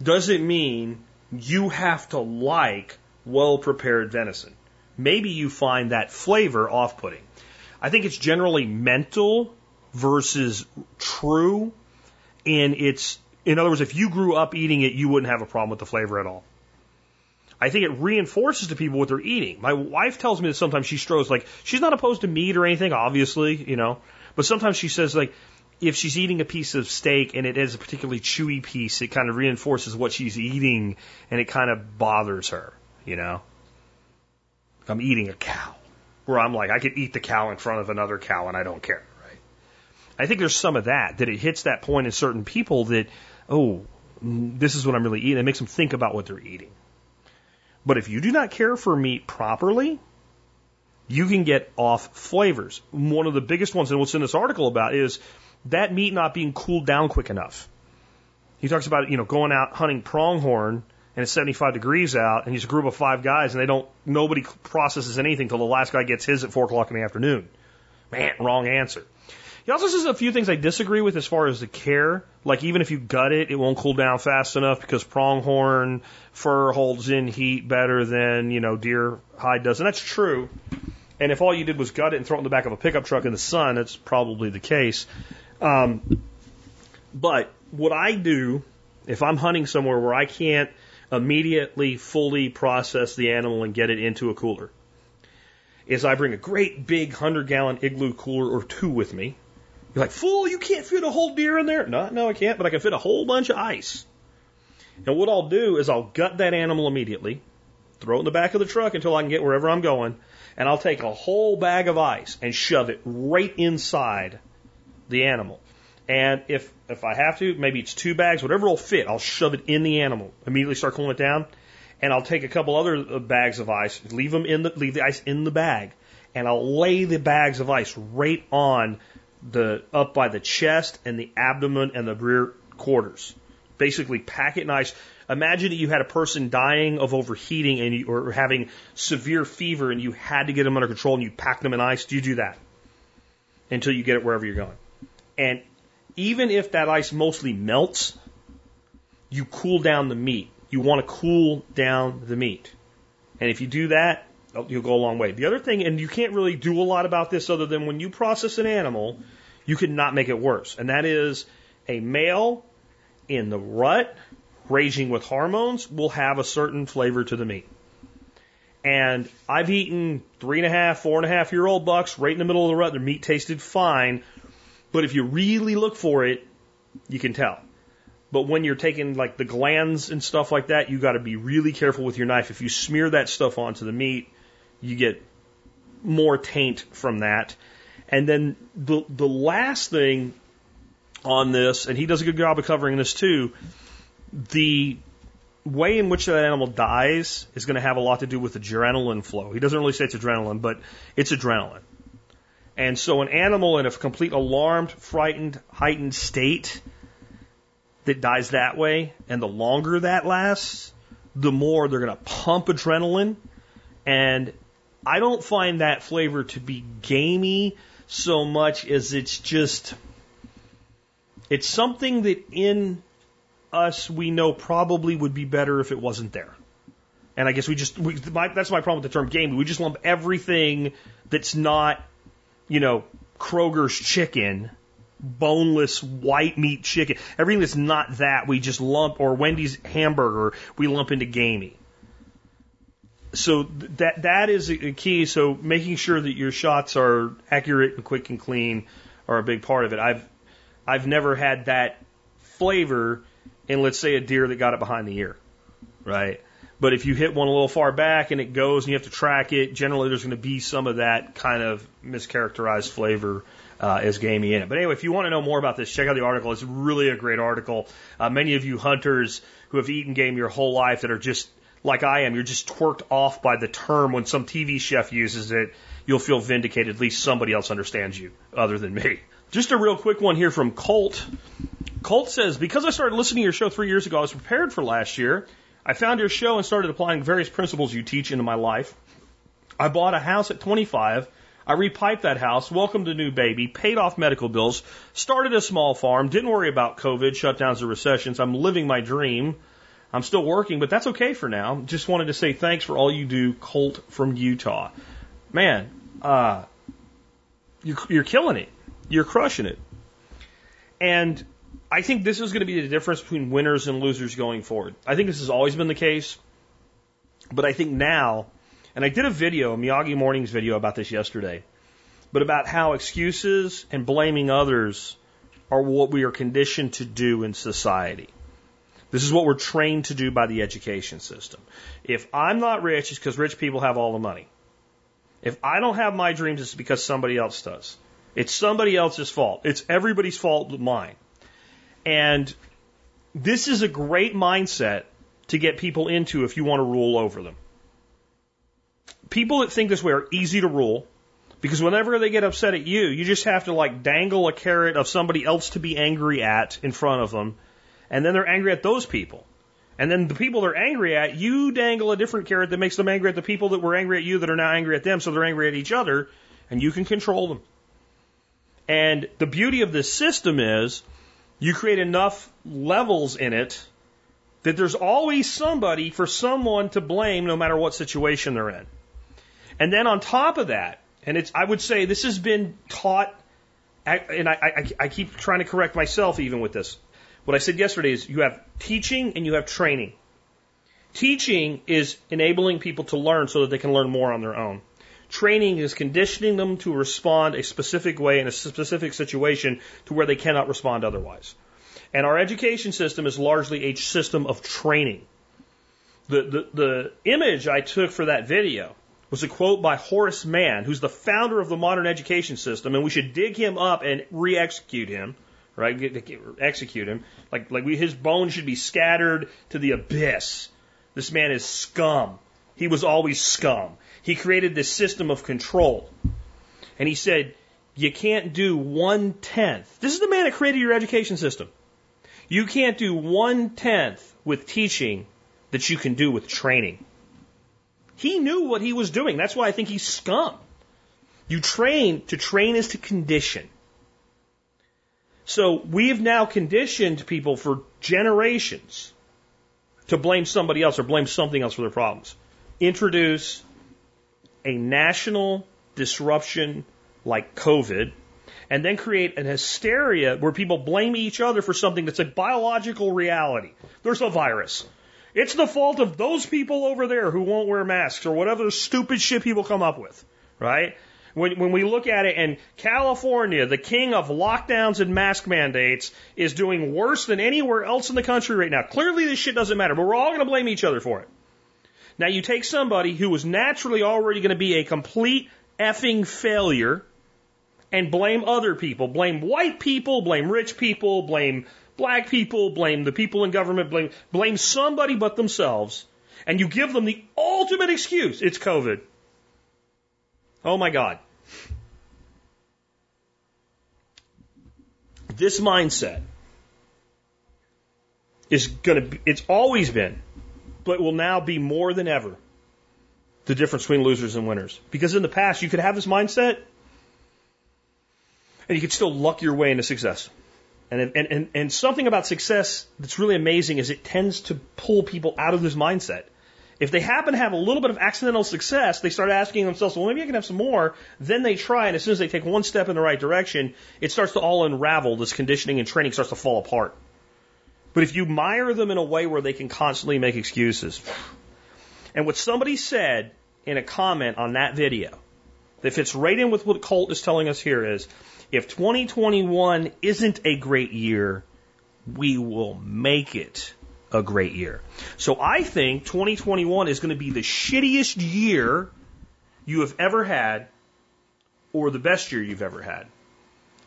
doesn't mean you have to like well prepared venison. Maybe you find that flavor off putting. I think it's generally mental versus true And its, in other words, if you grew up eating it, you wouldn't have a problem with the flavor at all. I think it reinforces to people what they're eating. My wife tells me that sometimes she struggles, like, she's not opposed to meat or anything, obviously, you know, but sometimes she says, like, if she's eating a piece of steak and it is a particularly chewy piece, it kind of reinforces what she's eating and it kind of bothers her, you know? I'm eating a cow. Where I'm like, I could eat the cow in front of another cow and I don't care, right? I think there's some of that, that it hits that point in certain people that, oh, this is what I'm really eating. It makes them think about what they're eating. But if you do not care for meat properly, you can get off flavors. One of the biggest ones, and what's in this article about, is that meat not being cooled down quick enough. He talks about, you know, going out hunting pronghorn and it's 75 degrees out and he's a group of five guys and they don't, nobody processes anything till the last guy gets his at four o'clock in the afternoon. Man, wrong answer. He also says a few things I disagree with as far as the care. Like even if you gut it, it won't cool down fast enough because pronghorn fur holds in heat better than, you know, deer hide does. And that's true. And if all you did was gut it and throw it in the back of a pickup truck in the sun, that's probably the case. Um, but what I do if I'm hunting somewhere where I can't immediately fully process the animal and get it into a cooler, is I bring a great big hundred gallon igloo cooler or two with me. You're like, fool, you can't fit a whole deer in there. No, no, I can't, but I can fit a whole bunch of ice. And what I'll do is I'll gut that animal immediately, throw it in the back of the truck until I can get wherever I'm going, and I'll take a whole bag of ice and shove it right inside the animal. And if if I have to, maybe it's two bags, whatever will fit, I'll shove it in the animal. Immediately start cooling it down, and I'll take a couple other uh, bags of ice, leave them in the leave the ice in the bag, and I'll lay the bags of ice right on the up by the chest and the abdomen and the rear quarters. Basically, pack it nice. Imagine that you had a person dying of overheating and you, or having severe fever, and you had to get them under control, and you pack them in ice. Do you do that until you get it wherever you're going? And even if that ice mostly melts, you cool down the meat. You want to cool down the meat. And if you do that, oh, you'll go a long way. The other thing, and you can't really do a lot about this other than when you process an animal, you can not make it worse. And that is a male in the rut, raging with hormones, will have a certain flavor to the meat. And I've eaten three and a half, four and a half year old bucks right in the middle of the rut. Their meat tasted fine, but if you really look for it, you can tell. But when you're taking like the glands and stuff like that, you got to be really careful with your knife. If you smear that stuff onto the meat, you get more taint from that. And then the the last thing on this, and he does a good job of covering this too, the way in which that animal dies is going to have a lot to do with the adrenaline flow. He doesn't really say it's adrenaline, but it's adrenaline. And so an animal in a complete alarmed, frightened, heightened state that dies that way, and the longer that lasts, the more they're going to pump adrenaline. And I don't find that flavor to be gamey so much as it's just, it's something that in us we know probably would be better if it wasn't there. And I guess we just, we, my, that's my problem with the term gamey. We just lump everything that's not you know, Kroger's chicken, boneless white meat chicken, everything that's not that, we just lump, or Wendy's hamburger, we lump into gamey. So that that is a key. So making sure that your shots are accurate and quick and clean are a big part of it. I've I've never had that flavor in let's say a deer that got it behind the ear, right? But if you hit one a little far back and it goes and you have to track it, generally there's going to be some of that kind of mischaracterized flavor uh, as gamey in it. But anyway, if you want to know more about this, check out the article. It's really a great article. Uh, many of you hunters who have eaten game your whole life that are just like I am, you're just twerked off by the term when some TV chef uses it. You'll feel vindicated. At least somebody else understands you other than me. Just a real quick one here from Colt. Colt says, because I started listening to your show three years ago, I was prepared for last year. I found your show and started applying various principles you teach into my life. I bought a house at 25. I repiped that house, welcomed a new baby, paid off medical bills, started a small farm, didn't worry about COVID, shutdowns, or recessions. I'm living my dream. I'm still working, but that's okay for now. Just wanted to say thanks for all you do, Colt from Utah. Man, uh, you're, you're killing it. You're crushing it. And I think this is going to be the difference between winners and losers going forward. I think this has always been the case, but I think now, and I did a video, a Miyagi Mornings video about this yesterday, but about how excuses and blaming others are what we are conditioned to do in society. This is what we're trained to do by the education system. If I'm not rich, it's because rich people have all the money. If I don't have my dreams, it's because somebody else does. It's somebody else's fault. It's everybody's fault but mine. And this is a great mindset to get people into if you want to rule over them. People that think this way are easy to rule because whenever they get upset at you, you just have to like dangle a carrot of somebody else to be angry at in front of them. And then they're angry at those people. And then the people they're angry at, you dangle a different carrot that makes them angry at the people that were angry at you that are now angry at them, so they're angry at each other, and you can control them. And the beauty of this system is you create enough levels in it that there's always somebody for someone to blame no matter what situation they're in. And then on top of that, and it's, I would say this has been taught, and I, I, I keep trying to correct myself even with this. What I said yesterday is you have teaching and you have training. Teaching is enabling people to learn so that they can learn more on their own. Training is conditioning them to respond a specific way in a specific situation to where they cannot respond otherwise. And our education system is largely a system of training. The, the, the image I took for that video was a quote by Horace Mann, who's the founder of the modern education system, and we should dig him up and re-execute him, right? Execute him. Like, like we, his bones should be scattered to the abyss. This man is scum. He was always scum. He created this system of control. And he said, you can't do one tenth. This is the man that created your education system. You can't do one tenth with teaching that you can do with training. He knew what he was doing. That's why I think he's scum. You train, to train is to condition. So we've now conditioned people for generations to blame somebody else or blame something else for their problems. Introduce a national disruption like COVID, and then create an hysteria where people blame each other for something that's a biological reality. There's a virus. It's the fault of those people over there who won't wear masks or whatever stupid shit people come up with, right? When, when we look at it, and California, the king of lockdowns and mask mandates, is doing worse than anywhere else in the country right now. Clearly, this shit doesn't matter, but we're all going to blame each other for it. Now you take somebody who was naturally already going to be a complete effing failure and blame other people. Blame white people, blame rich people, blame black people, blame the people in government, blame, blame somebody but themselves. And you give them the ultimate excuse. It's COVID. Oh my God. This mindset is going to it's always been but will now be more than ever the difference between losers and winners. Because in the past, you could have this mindset and you could still luck your way into success. And, and, and, and something about success that's really amazing is it tends to pull people out of this mindset. If they happen to have a little bit of accidental success, they start asking themselves, well, maybe I can have some more. Then they try, and as soon as they take one step in the right direction, it starts to all unravel. This conditioning and training starts to fall apart. But if you mire them in a way where they can constantly make excuses, and what somebody said in a comment on that video that fits right in with what Colt is telling us here is if 2021 isn't a great year, we will make it a great year. So I think 2021 is going to be the shittiest year you have ever had or the best year you've ever had.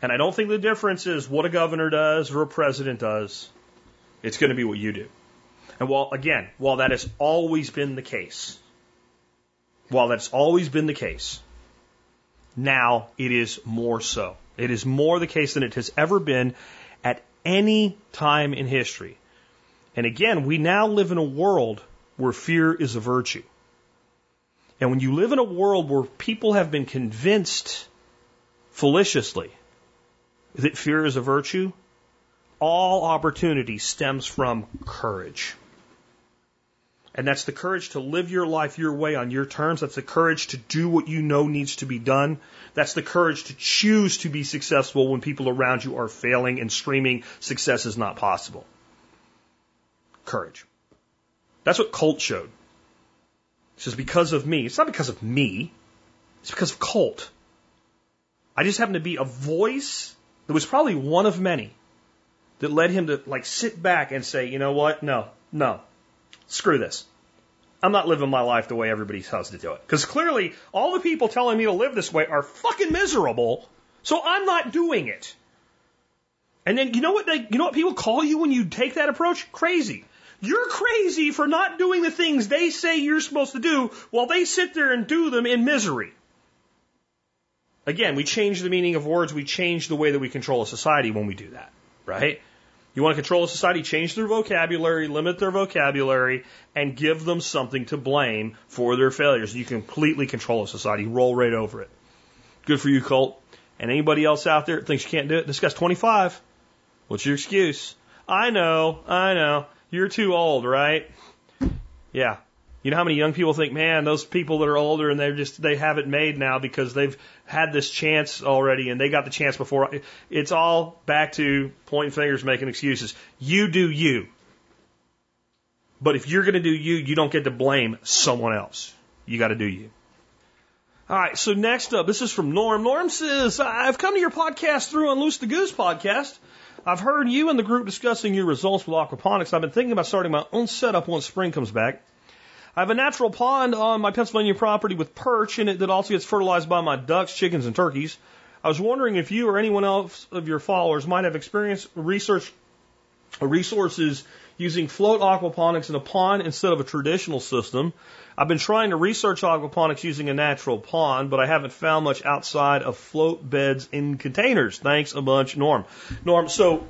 And I don't think the difference is what a governor does or a president does. It's going to be what you do. And while, again, while that has always been the case, while that's always been the case, now it is more so. It is more the case than it has ever been at any time in history. And again, we now live in a world where fear is a virtue. And when you live in a world where people have been convinced fallaciously that fear is a virtue, all opportunity stems from courage. And that's the courage to live your life your way on your terms. That's the courage to do what you know needs to be done. That's the courage to choose to be successful when people around you are failing and screaming success is not possible. Courage. That's what Colt showed. He says, because of me. It's not because of me. It's because of Colt. I just happen to be a voice that was probably one of many that led him to like sit back and say, you know what? No, no, screw this. I'm not living my life the way everybody tells to do it. Because clearly, all the people telling me to live this way are fucking miserable. So I'm not doing it. And then you know what? They, you know what people call you when you take that approach? Crazy. You're crazy for not doing the things they say you're supposed to do while they sit there and do them in misery. Again, we change the meaning of words. We change the way that we control a society when we do that, right? You want to control a society, change their vocabulary, limit their vocabulary, and give them something to blame for their failures. You completely control a society. Roll right over it. Good for you, Colt. And anybody else out there that thinks you can't do it, this guy's 25. What's your excuse? I know, I know. You're too old, right? Yeah. You know how many young people think, man, those people that are older and they're just, they have it made now because they've had this chance already and they got the chance before. It's all back to pointing fingers, making excuses. You do you. But if you're going to do you, you don't get to blame someone else. You got to do you. All right, so next up, this is from Norm. Norm says, I've come to your podcast through Unloose the Goose podcast. I've heard you and the group discussing your results with aquaponics. I've been thinking about starting my own setup once spring comes back. I have a natural pond on my Pennsylvania property with perch in it that also gets fertilized by my ducks, chickens, and turkeys. I was wondering if you or anyone else of your followers might have experience, research, resources using float aquaponics in a pond instead of a traditional system. I've been trying to research aquaponics using a natural pond, but I haven't found much outside of float beds in containers. Thanks a bunch, Norm. Norm, so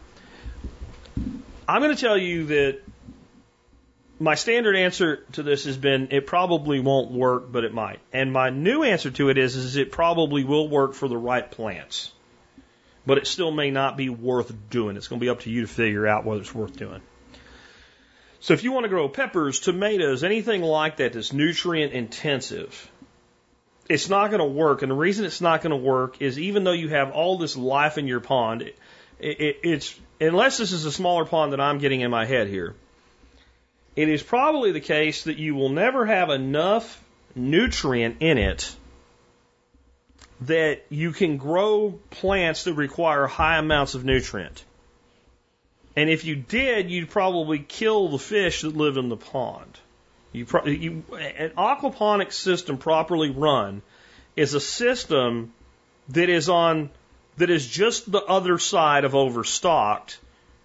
I'm going to tell you that my standard answer to this has been it probably won't work, but it might. And my new answer to it is, is it probably will work for the right plants. But it still may not be worth doing. It's going to be up to you to figure out whether it's worth doing. So if you want to grow peppers, tomatoes, anything like that that's nutrient intensive, it's not going to work. And the reason it's not going to work is even though you have all this life in your pond, it, it, it's unless this is a smaller pond that I'm getting in my head here, it is probably the case that you will never have enough nutrient in it that you can grow plants that require high amounts of nutrient. And if you did, you'd probably kill the fish that live in the pond. You, pro- you, an aquaponics system properly run is a system that is on that is just the other side of overstocked,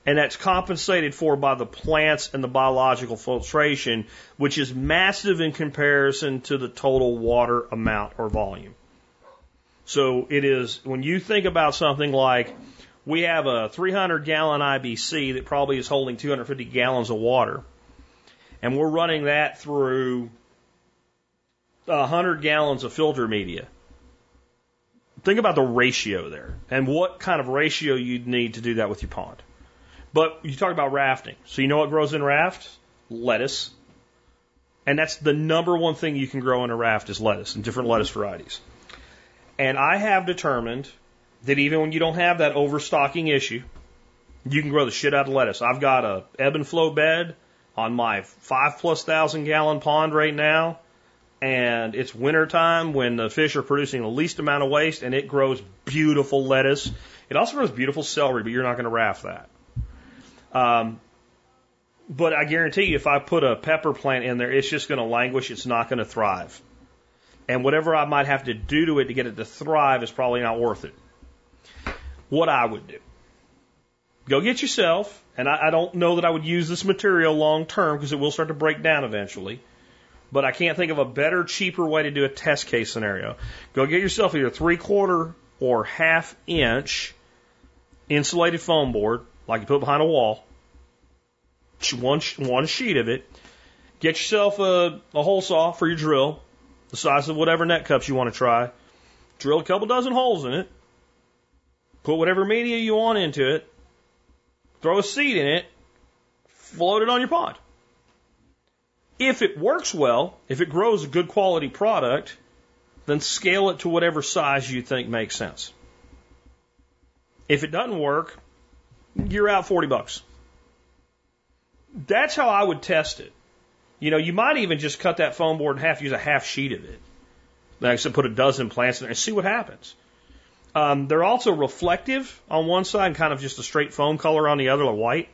and that's compensated for by the plants and the biological filtration, which is massive in comparison to the total water amount or volume. So it is when you think about something like we have a 300 gallon IBC that probably is holding 250 gallons of water. And we're running that through 100 gallons of filter media. Think about the ratio there and what kind of ratio you'd need to do that with your pond. But you talk about rafting. So you know what grows in raft? Lettuce. And that's the number one thing you can grow in a raft is lettuce and different lettuce varieties. And I have determined that even when you don't have that overstocking issue, you can grow the shit out of lettuce. I've got a ebb and flow bed on my five plus thousand gallon pond right now, and it's winter time when the fish are producing the least amount of waste, and it grows beautiful lettuce. It also grows beautiful celery, but you're not going to raft that. Um, but I guarantee you, if I put a pepper plant in there, it's just going to languish. It's not going to thrive. And whatever I might have to do to it to get it to thrive is probably not worth it what I would do. Go get yourself, and I, I don't know that I would use this material long term because it will start to break down eventually. But I can't think of a better, cheaper way to do a test case scenario. Go get yourself either three quarter or half inch insulated foam board, like you put behind a wall, one, one sheet of it. Get yourself a, a hole saw for your drill, the size of whatever net cups you want to try. Drill a couple dozen holes in it. Put whatever media you want into it, throw a seed in it, float it on your pond. If it works well, if it grows a good quality product, then scale it to whatever size you think makes sense. If it doesn't work, you're out 40 bucks. That's how I would test it. You know, you might even just cut that foam board in half, use a half sheet of it. Like I said, put a dozen plants in there and see what happens. Um, they're also reflective on one side, and kind of just a straight foam color on the other, like white.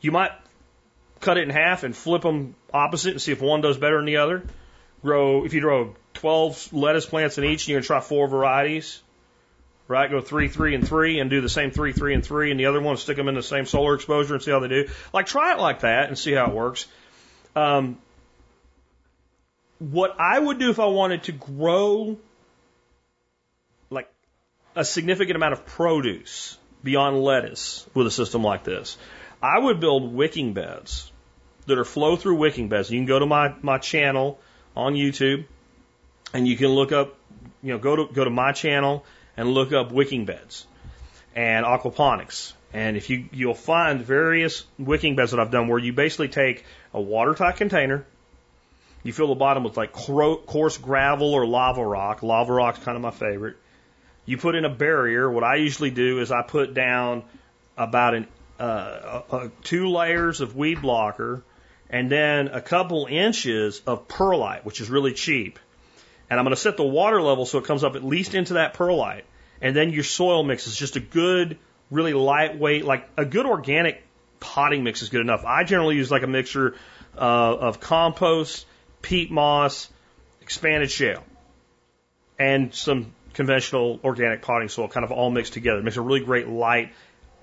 You might cut it in half and flip them opposite and see if one does better than the other. Grow if you grow 12 lettuce plants in each, and you're gonna try four varieties. Right, go three, three, and three, and do the same three, three, and three, and the other one stick them in the same solar exposure and see how they do. Like try it like that and see how it works. Um, what I would do if I wanted to grow like a significant amount of produce beyond lettuce with a system like this. I would build wicking beds that are flow through wicking beds. You can go to my, my channel on YouTube and you can look up, you know, go to, go to my channel and look up wicking beds and aquaponics. And if you, you'll find various wicking beds that I've done where you basically take a watertight container, you fill the bottom with like coarse gravel or lava rock. Lava rock's kind of my favorite. You put in a barrier. What I usually do is I put down about an, uh, uh, two layers of weed blocker and then a couple inches of perlite, which is really cheap. And I'm going to set the water level so it comes up at least into that perlite. And then your soil mix is just a good, really lightweight, like a good organic potting mix is good enough. I generally use like a mixture uh, of compost, peat moss, expanded shale, and some conventional organic potting soil, kind of all mixed together. It makes a really great light,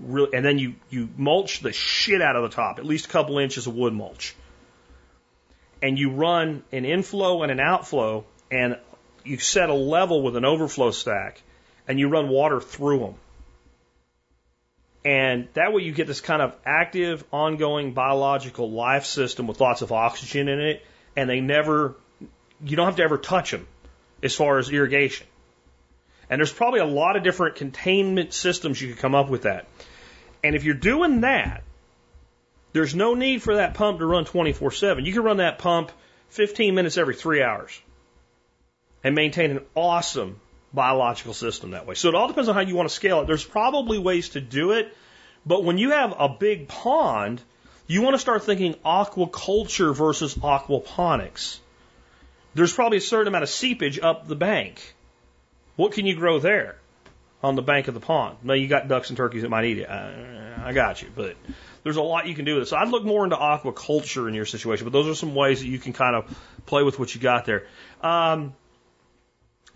really, and then you you mulch the shit out of the top, at least a couple inches of wood mulch, and you run an inflow and an outflow, and you set a level with an overflow stack, and you run water through them. And that way you get this kind of active, ongoing biological life system with lots of oxygen in it, and they never, you don't have to ever touch them as far as irrigation. And there's probably a lot of different containment systems you could come up with that. And if you're doing that, there's no need for that pump to run 24 7. You can run that pump 15 minutes every three hours and maintain an awesome biological system that way. So it all depends on how you want to scale it. There's probably ways to do it, but when you have a big pond, you want to start thinking aquaculture versus aquaponics. There's probably a certain amount of seepage up the bank. What can you grow there on the bank of the pond? Now you got ducks and turkeys that might eat it. I, I got you, but there's a lot you can do with it. So I'd look more into aquaculture in your situation, but those are some ways that you can kind of play with what you got there. Um,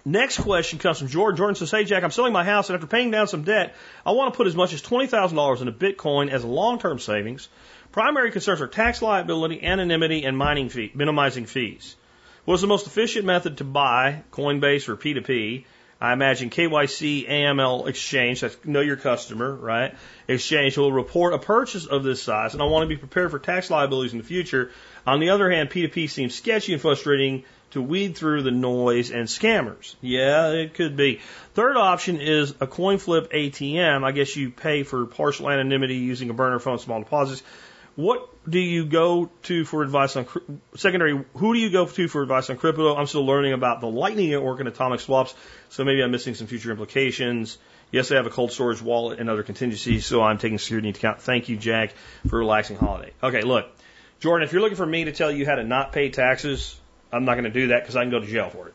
Next question comes from Jordan. Jordan says, Hey, Jack, I'm selling my house, and after paying down some debt, I want to put as much as $20,000 into Bitcoin as a long term savings. Primary concerns are tax liability, anonymity, and mining fee, minimizing fees. What is the most efficient method to buy Coinbase or P2P? I imagine KYC AML exchange, that's know your customer, right? Exchange will report a purchase of this size, and I want to be prepared for tax liabilities in the future. On the other hand, P2P seems sketchy and frustrating to weed through the noise and scammers. Yeah, it could be. Third option is a CoinFlip ATM. I guess you pay for partial anonymity using a burner phone, small deposits. What do you go to for advice on secondary? Who do you go to for advice on crypto? I'm still learning about the Lightning Network and atomic swaps, so maybe I'm missing some future implications. Yes, I have a cold storage wallet and other contingencies, so I'm taking security into account. Thank you, Jack, for a relaxing holiday. Okay, look, Jordan, if you're looking for me to tell you how to not pay taxes, I'm not going to do that because I can go to jail for it.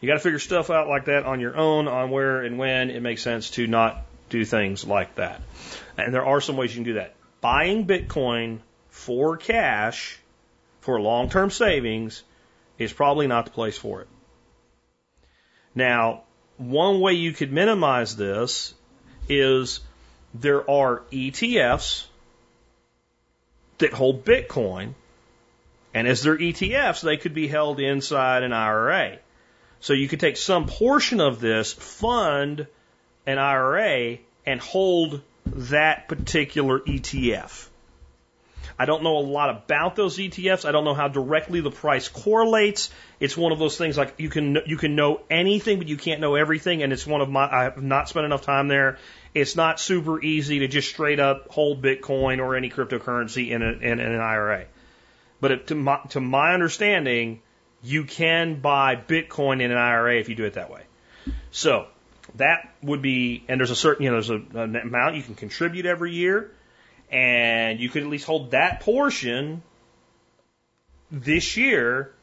You got to figure stuff out like that on your own, on where and when it makes sense to not do things like that. And there are some ways you can do that. Buying Bitcoin for cash for long term savings is probably not the place for it. Now, one way you could minimize this is there are ETFs that hold Bitcoin and as they're ETFs, they could be held inside an IRA. So you could take some portion of this, fund an IRA, and hold that particular ETF. I don't know a lot about those ETFs. I don't know how directly the price correlates. It's one of those things like you can you can know anything, but you can't know everything. And it's one of my I have not spent enough time there. It's not super easy to just straight up hold Bitcoin or any cryptocurrency in, a, in, in an IRA. But to, my, to my understanding, you can buy Bitcoin in an IRA if you do it that way. So that would be, and there's a certain, you know, there's a, an amount you can contribute every year, and you could at least hold that portion this year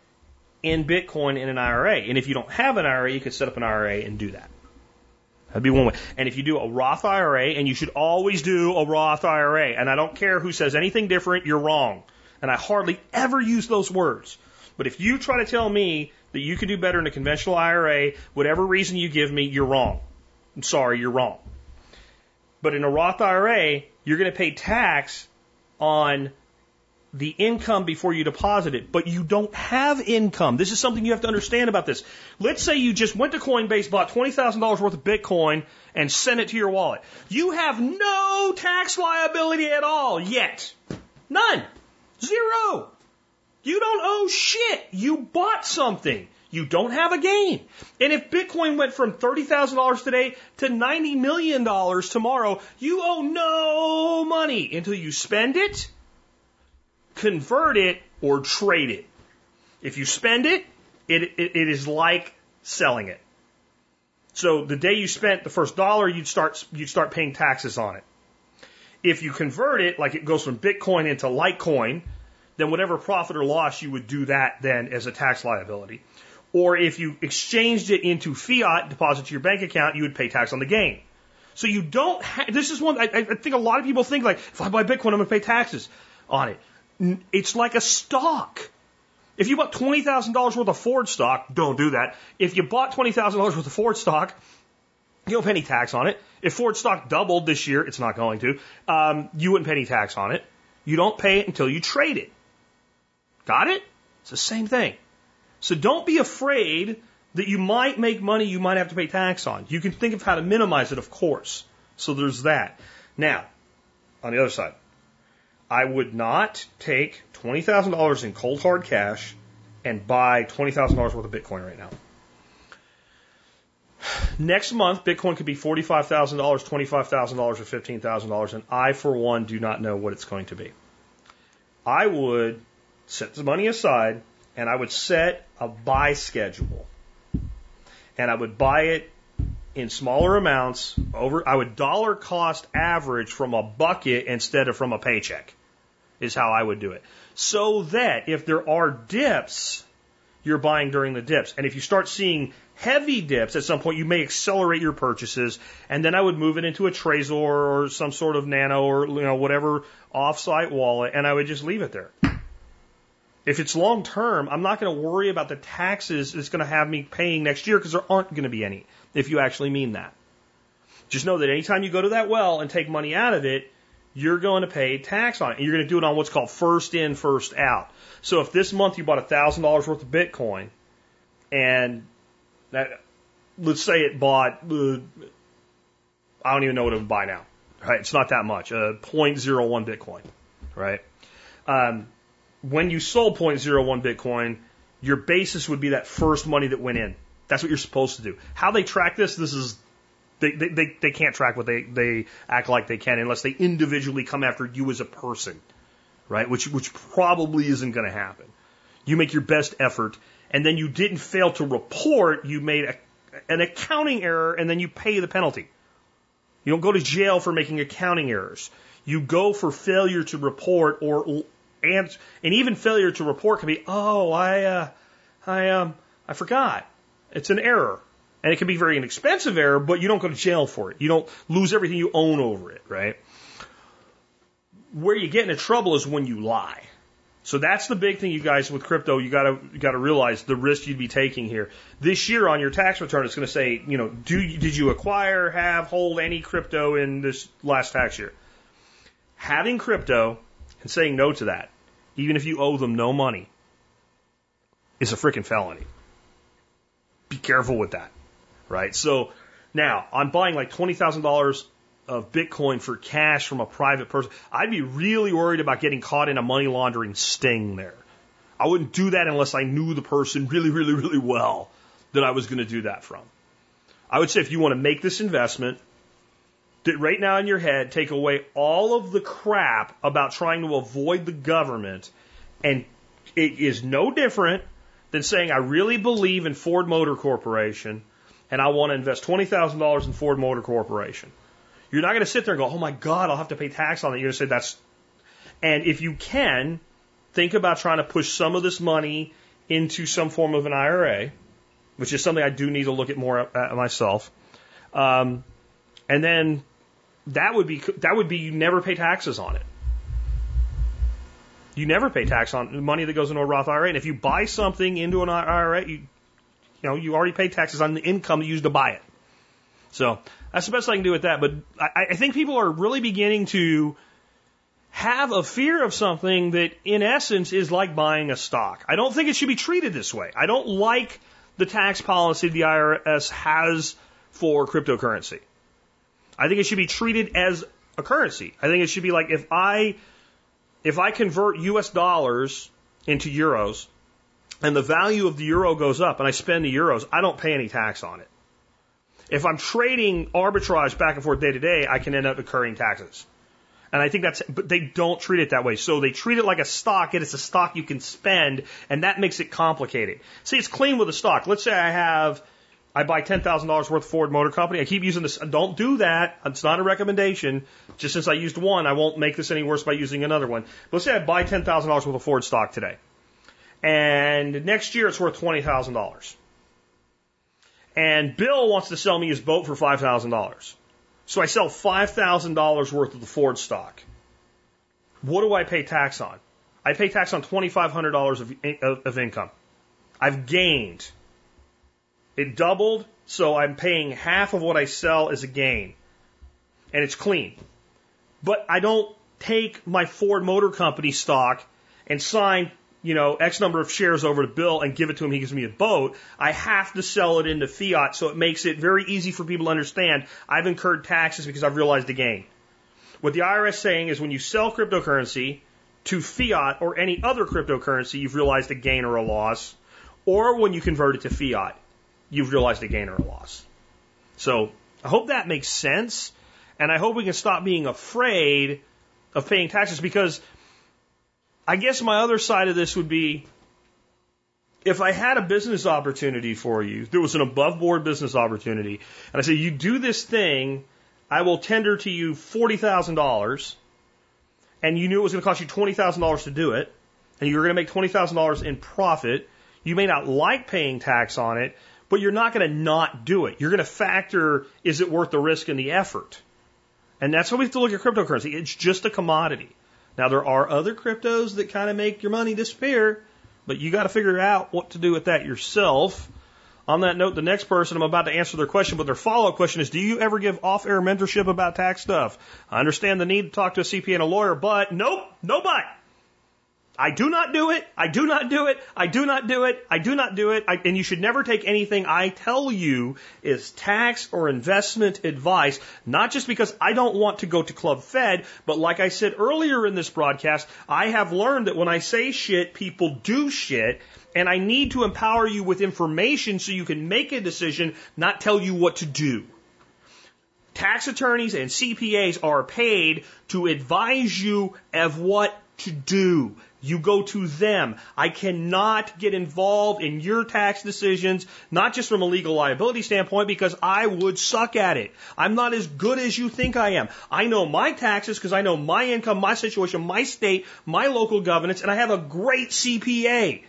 in Bitcoin in an IRA. And if you don't have an IRA, you could set up an IRA and do that. That'd be one way. And if you do a Roth IRA, and you should always do a Roth IRA, and I don't care who says anything different, you're wrong. And I hardly ever use those words. But if you try to tell me that you can do better in a conventional IRA, whatever reason you give me, you're wrong. I'm sorry, you're wrong. But in a Roth IRA, you're going to pay tax on the income before you deposit it, but you don't have income. This is something you have to understand about this. Let's say you just went to Coinbase, bought $20,000 worth of Bitcoin, and sent it to your wallet. You have no tax liability at all yet. None. Zero. You don't owe shit. You bought something. You don't have a gain. And if Bitcoin went from $30,000 today to $90 million tomorrow, you owe no money until you spend it, convert it, or trade it. If you spend it, it, it, it is like selling it. So the day you spent the first dollar, you'd start, you'd start paying taxes on it. If you convert it, like it goes from Bitcoin into Litecoin, then whatever profit or loss, you would do that then as a tax liability. Or if you exchanged it into fiat, deposit to your bank account, you would pay tax on the gain. So you don't ha- this is one, I, I think a lot of people think like, if I buy Bitcoin, I'm going to pay taxes on it. It's like a stock. If you bought $20,000 worth of Ford stock, don't do that. If you bought $20,000 worth of Ford stock, you don't pay any tax on it. If Ford stock doubled this year, it's not going to, um, you wouldn't pay any tax on it. You don't pay it until you trade it. Got it? It's the same thing. So don't be afraid that you might make money you might have to pay tax on. You can think of how to minimize it, of course. So there's that. Now, on the other side, I would not take $20,000 in cold hard cash and buy $20,000 worth of Bitcoin right now. Next month, Bitcoin could be $45,000, $25,000, or $15,000, and I, for one, do not know what it's going to be. I would set the money aside and I would set a buy schedule. And I would buy it in smaller amounts over I would dollar cost average from a bucket instead of from a paycheck is how I would do it. So that if there are dips, you're buying during the dips. And if you start seeing heavy dips at some point, you may accelerate your purchases. And then I would move it into a Trezor or some sort of nano or, you know, whatever offsite wallet. And I would just leave it there. If it's long term, I'm not going to worry about the taxes it's going to have me paying next year because there aren't going to be any, if you actually mean that. Just know that anytime you go to that well and take money out of it, you're going to pay tax on it. And you're going to do it on what's called first in, first out. So if this month you bought $1,000 worth of Bitcoin and that, let's say it bought, uh, I don't even know what it would buy now, right? It's not that much, uh, 0.01 Bitcoin, right? Um, when you sold 0.01 Bitcoin, your basis would be that first money that went in. That's what you're supposed to do. How they track this, this is they, they, they, they can't track what they, they act like they can unless they individually come after you as a person, right? Which, which probably isn't going to happen. You make your best effort and then you didn't fail to report, you made a, an accounting error and then you pay the penalty. You don't go to jail for making accounting errors. You go for failure to report or and and even failure to report can be, oh, I uh, I um I forgot. It's an error. And it can be very inexpensive error, but you don't go to jail for it. You don't lose everything you own over it, right? Where you get into trouble is when you lie. So that's the big thing, you guys, with crypto. You gotta you gotta realize the risk you'd be taking here. This year on your tax return, it's going to say, you know, do did you acquire, have, hold any crypto in this last tax year? Having crypto and saying no to that, even if you owe them no money, is a freaking felony. Be careful with that right? So now I'm buying like twenty thousand dollars of Bitcoin for cash from a private person. I'd be really worried about getting caught in a money laundering sting there. I wouldn't do that unless I knew the person really, really, really well that I was going to do that from. I would say if you want to make this investment, that right now in your head, take away all of the crap about trying to avoid the government, and it is no different than saying I really believe in Ford Motor Corporation and I want to invest $20,000 in Ford Motor Corporation. You're not going to sit there and go, oh my God, I'll have to pay tax on it. You're going to say that's, and if you can, think about trying to push some of this money into some form of an IRA, which is something I do need to look at more at myself. Um, and then that would be, that would be you never pay taxes on it. You never pay tax on money that goes into a Roth IRA. And if you buy something into an IRA, you you know, you already pay taxes on the income you use to buy it. So that's the best I can do with that. But I, I think people are really beginning to have a fear of something that, in essence, is like buying a stock. I don't think it should be treated this way. I don't like the tax policy the IRS has for cryptocurrency. I think it should be treated as a currency. I think it should be like if I if I convert US dollars into euros and the value of the euro goes up and I spend the euros, I don't pay any tax on it. If I'm trading arbitrage back and forth day to day, I can end up incurring taxes. And I think that's, but they don't treat it that way. So they treat it like a stock, and it's a stock you can spend, and that makes it complicated. See, it's clean with a stock. Let's say I have, I buy $10,000 worth of Ford Motor Company. I keep using this. Don't do that. It's not a recommendation. Just since I used one, I won't make this any worse by using another one. But Let's say I buy $10,000 worth of Ford stock today. And next year it's worth $20,000. And Bill wants to sell me his boat for $5,000. So I sell $5,000 worth of the Ford stock. What do I pay tax on? I pay tax on $2,500 of, of, of income. I've gained. It doubled, so I'm paying half of what I sell as a gain. And it's clean. But I don't take my Ford Motor Company stock and sign you know, X number of shares over to Bill and give it to him, he gives me a boat, I have to sell it into fiat. So it makes it very easy for people to understand I've incurred taxes because I've realized a gain. What the IRS is saying is when you sell cryptocurrency to fiat or any other cryptocurrency, you've realized a gain or a loss. Or when you convert it to fiat, you've realized a gain or a loss. So I hope that makes sense. And I hope we can stop being afraid of paying taxes because I guess my other side of this would be if I had a business opportunity for you, there was an above board business opportunity, and I said, you do this thing, I will tender to you $40,000, and you knew it was going to cost you $20,000 to do it, and you were going to make $20,000 in profit, you may not like paying tax on it, but you're not going to not do it. You're going to factor, is it worth the risk and the effort? And that's how we have to look at cryptocurrency. It's just a commodity. Now there are other cryptos that kind of make your money disappear, but you got to figure out what to do with that yourself. On that note, the next person I'm about to answer their question, but their follow-up question is, do you ever give off-air mentorship about tax stuff? I understand the need to talk to a CPA and a lawyer, but nope, no but. I do not do it. I do not do it. I do not do it. I do not do it. I, and you should never take anything I tell you is tax or investment advice, not just because I don't want to go to Club Fed, but like I said earlier in this broadcast, I have learned that when I say shit, people do shit, and I need to empower you with information so you can make a decision, not tell you what to do. Tax attorneys and CPAs are paid to advise you of what to do. You go to them. I cannot get involved in your tax decisions, not just from a legal liability standpoint, because I would suck at it. I'm not as good as you think I am. I know my taxes because I know my income, my situation, my state, my local governance, and I have a great CPA.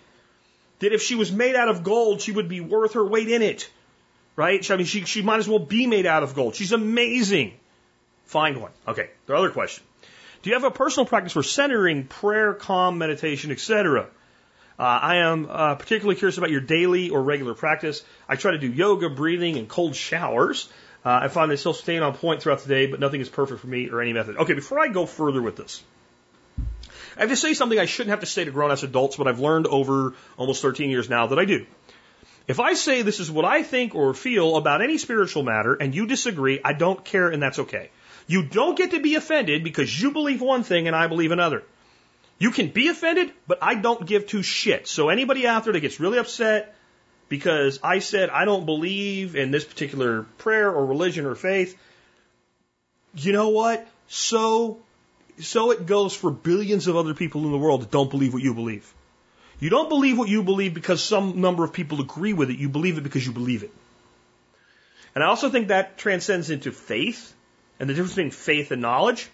That if she was made out of gold, she would be worth her weight in it. Right? I mean, she, she might as well be made out of gold. She's amazing. Find one. Okay, the other question. Do you have a personal practice for centering, prayer, calm, meditation, etc.? Uh, I am uh, particularly curious about your daily or regular practice. I try to do yoga, breathing, and cold showers. Uh, I find they still staying on point throughout the day, but nothing is perfect for me or any method. Okay, before I go further with this, I have to say something I shouldn't have to say to grown ass adults, but I've learned over almost 13 years now that I do. If I say this is what I think or feel about any spiritual matter and you disagree, I don't care and that's okay. You don't get to be offended because you believe one thing and I believe another. You can be offended, but I don't give two shits. So anybody out there that gets really upset because I said I don't believe in this particular prayer or religion or faith, you know what? So so it goes for billions of other people in the world that don't believe what you believe. You don't believe what you believe because some number of people agree with it. You believe it because you believe it. And I also think that transcends into faith and the difference between faith and knowledge.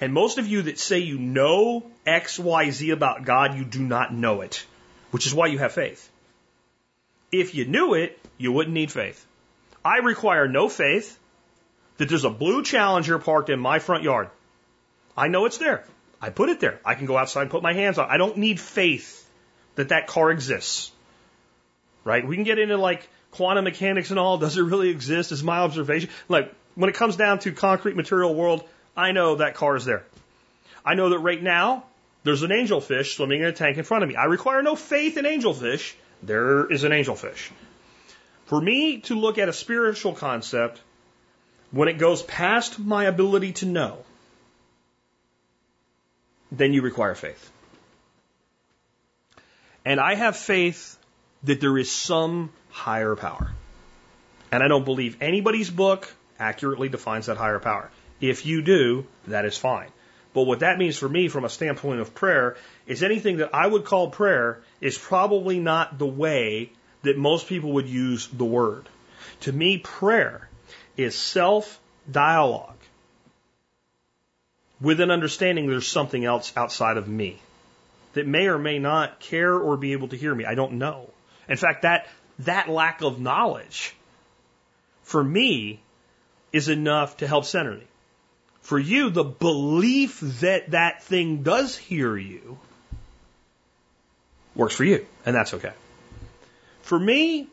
And most of you that say you know X, Y, Z about God, you do not know it, which is why you have faith. If you knew it, you wouldn't need faith. I require no faith that there's a blue Challenger parked in my front yard. I know it's there. I put it there. I can go outside and put my hands on. it. I don't need faith that that car exists. Right? We can get into like quantum mechanics and all. Does it really exist? Is my observation like when it comes down to concrete material world, I know that car is there. I know that right now there's an angelfish swimming in a tank in front of me. I require no faith in angelfish. There is an angelfish. For me to look at a spiritual concept when it goes past my ability to know, then you require faith. And I have faith that there is some higher power. And I don't believe anybody's book accurately defines that higher power. If you do, that is fine. But what that means for me from a standpoint of prayer is anything that I would call prayer is probably not the way that most people would use the word. To me, prayer is self dialogue with an understanding there's something else outside of me that may or may not care or be able to hear me. I don't know. In fact, that, that lack of knowledge for me is enough to help center me. For you, the belief that that thing does hear you works for you, and that's okay. For me,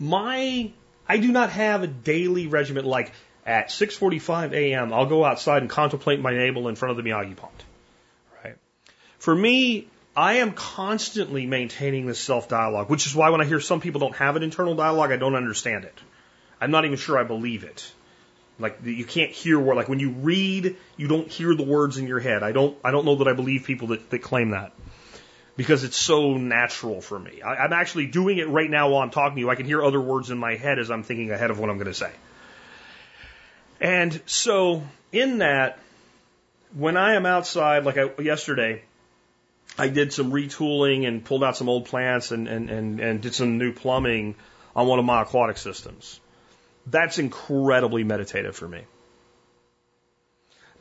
my I do not have a daily regimen like at 6:45 a.m. I'll go outside and contemplate my navel in front of the Miyagi pond. Right? For me, I am constantly maintaining this self dialogue, which is why when I hear some people don't have an internal dialogue, I don't understand it. I'm not even sure I believe it. Like you can't hear what like when you read, you don't hear the words in your head. I don't I don't know that I believe people that, that claim that because it's so natural for me. I, I'm actually doing it right now while I'm talking to you. I can hear other words in my head as I'm thinking ahead of what I'm going to say. And so in that, when I am outside, like I, yesterday, I did some retooling and pulled out some old plants and, and, and, and did some new plumbing on one of my aquatic systems. That's incredibly meditative for me.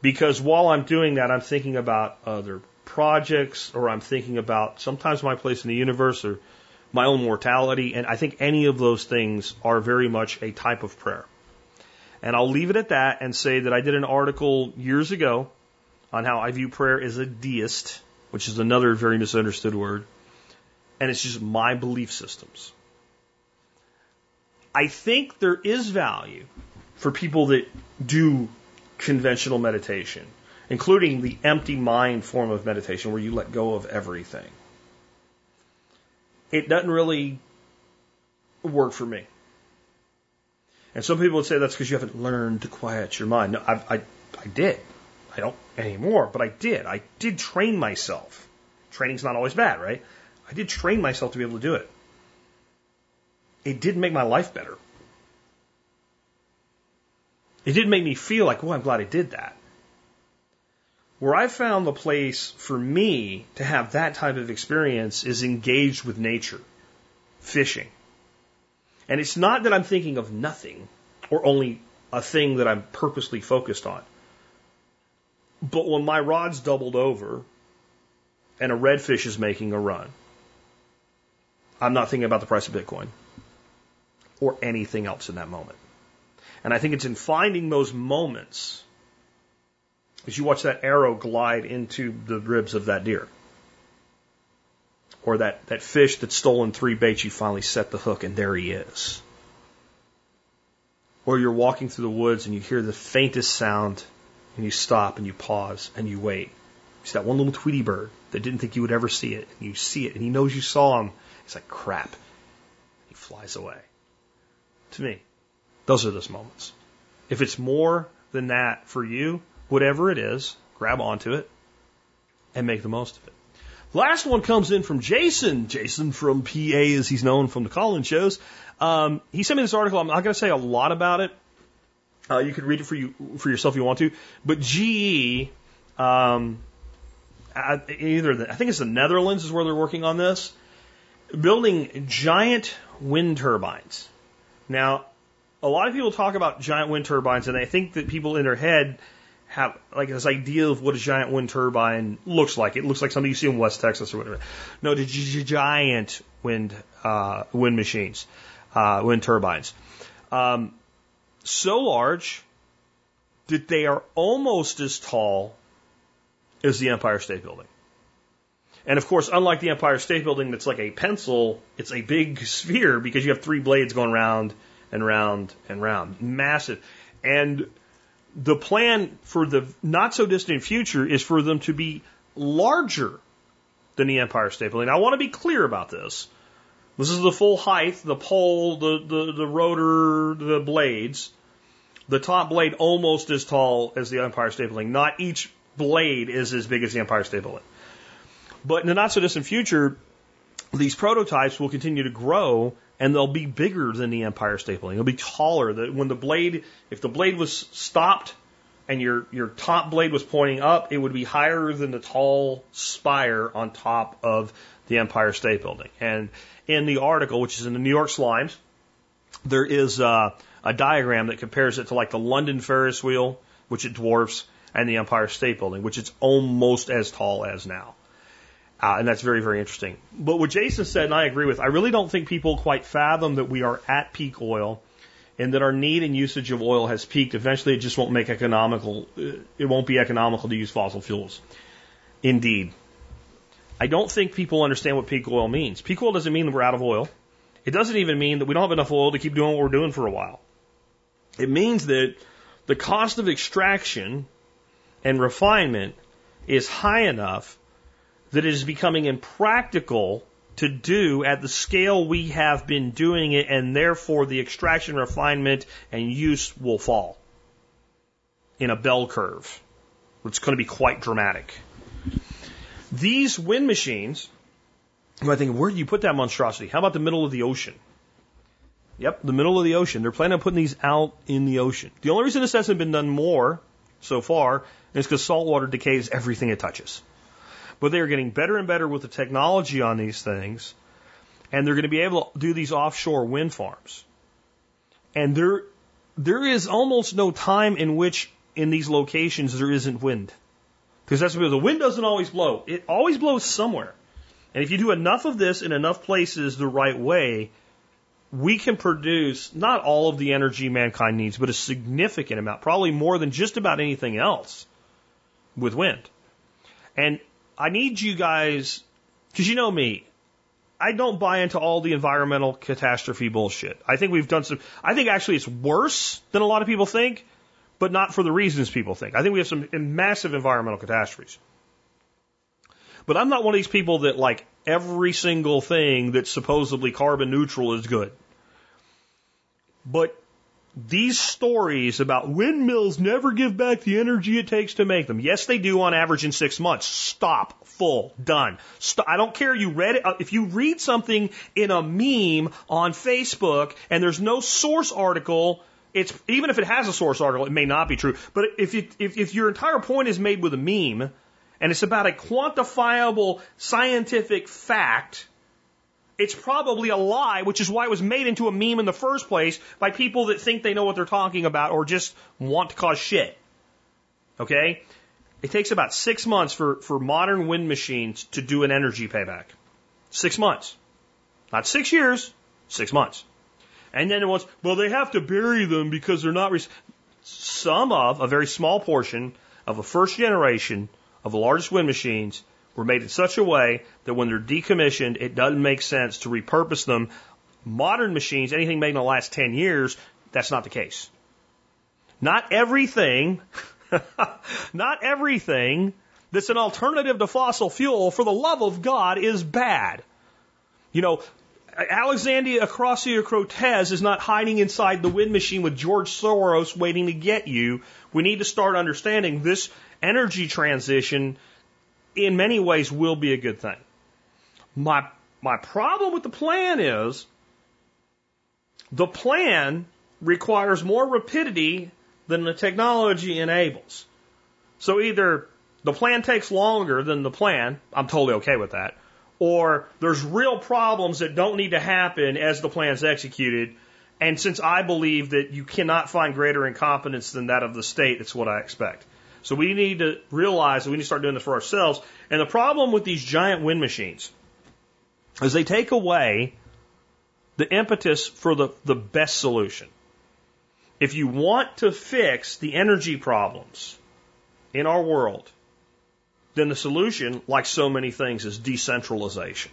Because while I'm doing that, I'm thinking about other projects or I'm thinking about sometimes my place in the universe or my own mortality. And I think any of those things are very much a type of prayer. And I'll leave it at that and say that I did an article years ago on how I view prayer as a deist, which is another very misunderstood word. And it's just my belief systems. I think there is value for people that do conventional meditation including the empty mind form of meditation where you let go of everything. It doesn't really work for me. And some people would say that's because you haven't learned to quiet your mind. No, I, I, I did. I don't anymore, but I did. I did train myself. Training's not always bad, right? I did train myself to be able to do it. It did make my life better. It did make me feel like, oh, I'm glad I did that. Where I found the place for me to have that type of experience is engaged with nature, fishing. And it's not that I'm thinking of nothing or only a thing that I'm purposely focused on. But when my rod's doubled over and a redfish is making a run, I'm not thinking about the price of Bitcoin or anything else in that moment. And I think it's in finding those moments as you watch that arrow glide into the ribs of that deer. Or that, that fish that's stolen three baits, you finally set the hook and there he is. Or you're walking through the woods and you hear the faintest sound and you stop and you pause and you wait. It's that one little Tweety bird that didn't think you would ever see it. And you see it and he knows you saw him. It's like crap. He flies away. To me, those are those moments. If it's more than that for you, whatever it is, grab onto it and make the most of it. Last one comes in from Jason. Jason from PA, as he's known from the call-in shows. Um, he sent me this article. I'm not going to say a lot about it. Uh, you could read it for you for yourself if you want to. But GE, um, either the, I think it's the Netherlands is where they're working on this, building giant wind turbines. Now, a lot of people talk about giant wind turbines, and I think that people in their head have like this idea of what a giant wind turbine looks like. It looks like something you see in West Texas or whatever. No, the giant wind uh, wind machines, uh, wind turbines, um, so large that they are almost as tall as the Empire State Building. And of course, unlike the Empire State Building, that's like a pencil, it's a big sphere because you have three blades going round and round and round, massive. And the plan for the not so distant future is for them to be larger than the Empire State Building. Now, I want to be clear about this. This is the full height, the pole, the, the, the rotor, the blades. The top blade almost as tall as the Empire State Building. Not each blade is as big as the Empire State Building. But in the not so distant future, these prototypes will continue to grow and they'll be bigger than the Empire State Building. They'll be taller. That when the blade, if the blade was stopped and your your top blade was pointing up, it would be higher than the tall spire on top of the Empire State Building. And in the article, which is in the New York Slimes, there is uh, a diagram that compares it to like the London Ferris wheel, which it dwarfs, and the Empire State Building, which it's almost as tall as now. Uh, and that's very, very interesting. But what Jason said, and I agree with, I really don't think people quite fathom that we are at peak oil and that our need and usage of oil has peaked. Eventually, it just won't make economical, uh, it won't be economical to use fossil fuels. Indeed. I don't think people understand what peak oil means. Peak oil doesn't mean that we're out of oil. It doesn't even mean that we don't have enough oil to keep doing what we're doing for a while. It means that the cost of extraction and refinement is high enough that it is becoming impractical to do at the scale we have been doing it, and therefore the extraction, refinement, and use will fall in a bell curve. It's going to be quite dramatic. These wind machines, I think, where do you put that monstrosity? How about the middle of the ocean? Yep, the middle of the ocean. They're planning on putting these out in the ocean. The only reason this hasn't been done more so far is because saltwater decays everything it touches. But they are getting better and better with the technology on these things, and they're going to be able to do these offshore wind farms. And there, there is almost no time in which in these locations there isn't wind. Because that's because the wind doesn't always blow. It always blows somewhere. And if you do enough of this in enough places the right way, we can produce not all of the energy mankind needs, but a significant amount, probably more than just about anything else with wind. And I need you guys, because you know me, I don't buy into all the environmental catastrophe bullshit. I think we've done some, I think actually it's worse than a lot of people think, but not for the reasons people think. I think we have some massive environmental catastrophes. But I'm not one of these people that like every single thing that's supposedly carbon neutral is good. But these stories about windmills never give back the energy it takes to make them. Yes, they do on average in six months. Stop. Full. Done. Stop. I don't care. You read it. Uh, if you read something in a meme on Facebook and there's no source article, it's even if it has a source article, it may not be true. But if if, if your entire point is made with a meme and it's about a quantifiable scientific fact, it's probably a lie, which is why it was made into a meme in the first place by people that think they know what they're talking about or just want to cause shit. Okay? It takes about six months for, for modern wind machines to do an energy payback. Six months. Not six years, six months. And then it was, well, they have to bury them because they're not. Some of, a very small portion of the first generation of the largest wind machines were made in such a way that when they're decommissioned, it doesn't make sense to repurpose them. Modern machines, anything made in the last 10 years, that's not the case. Not everything, not everything that's an alternative to fossil fuel, for the love of God, is bad. You know, Alexandria Ocasio Cortez is not hiding inside the wind machine with George Soros waiting to get you. We need to start understanding this energy transition in many ways will be a good thing. My, my problem with the plan is the plan requires more rapidity than the technology enables. So either the plan takes longer than the plan, I'm totally okay with that, or there's real problems that don't need to happen as the plan's executed. And since I believe that you cannot find greater incompetence than that of the state, it's what I expect. So we need to realize that we need to start doing this for ourselves. And the problem with these giant wind machines is they take away the impetus for the, the best solution. If you want to fix the energy problems in our world, then the solution, like so many things, is decentralization.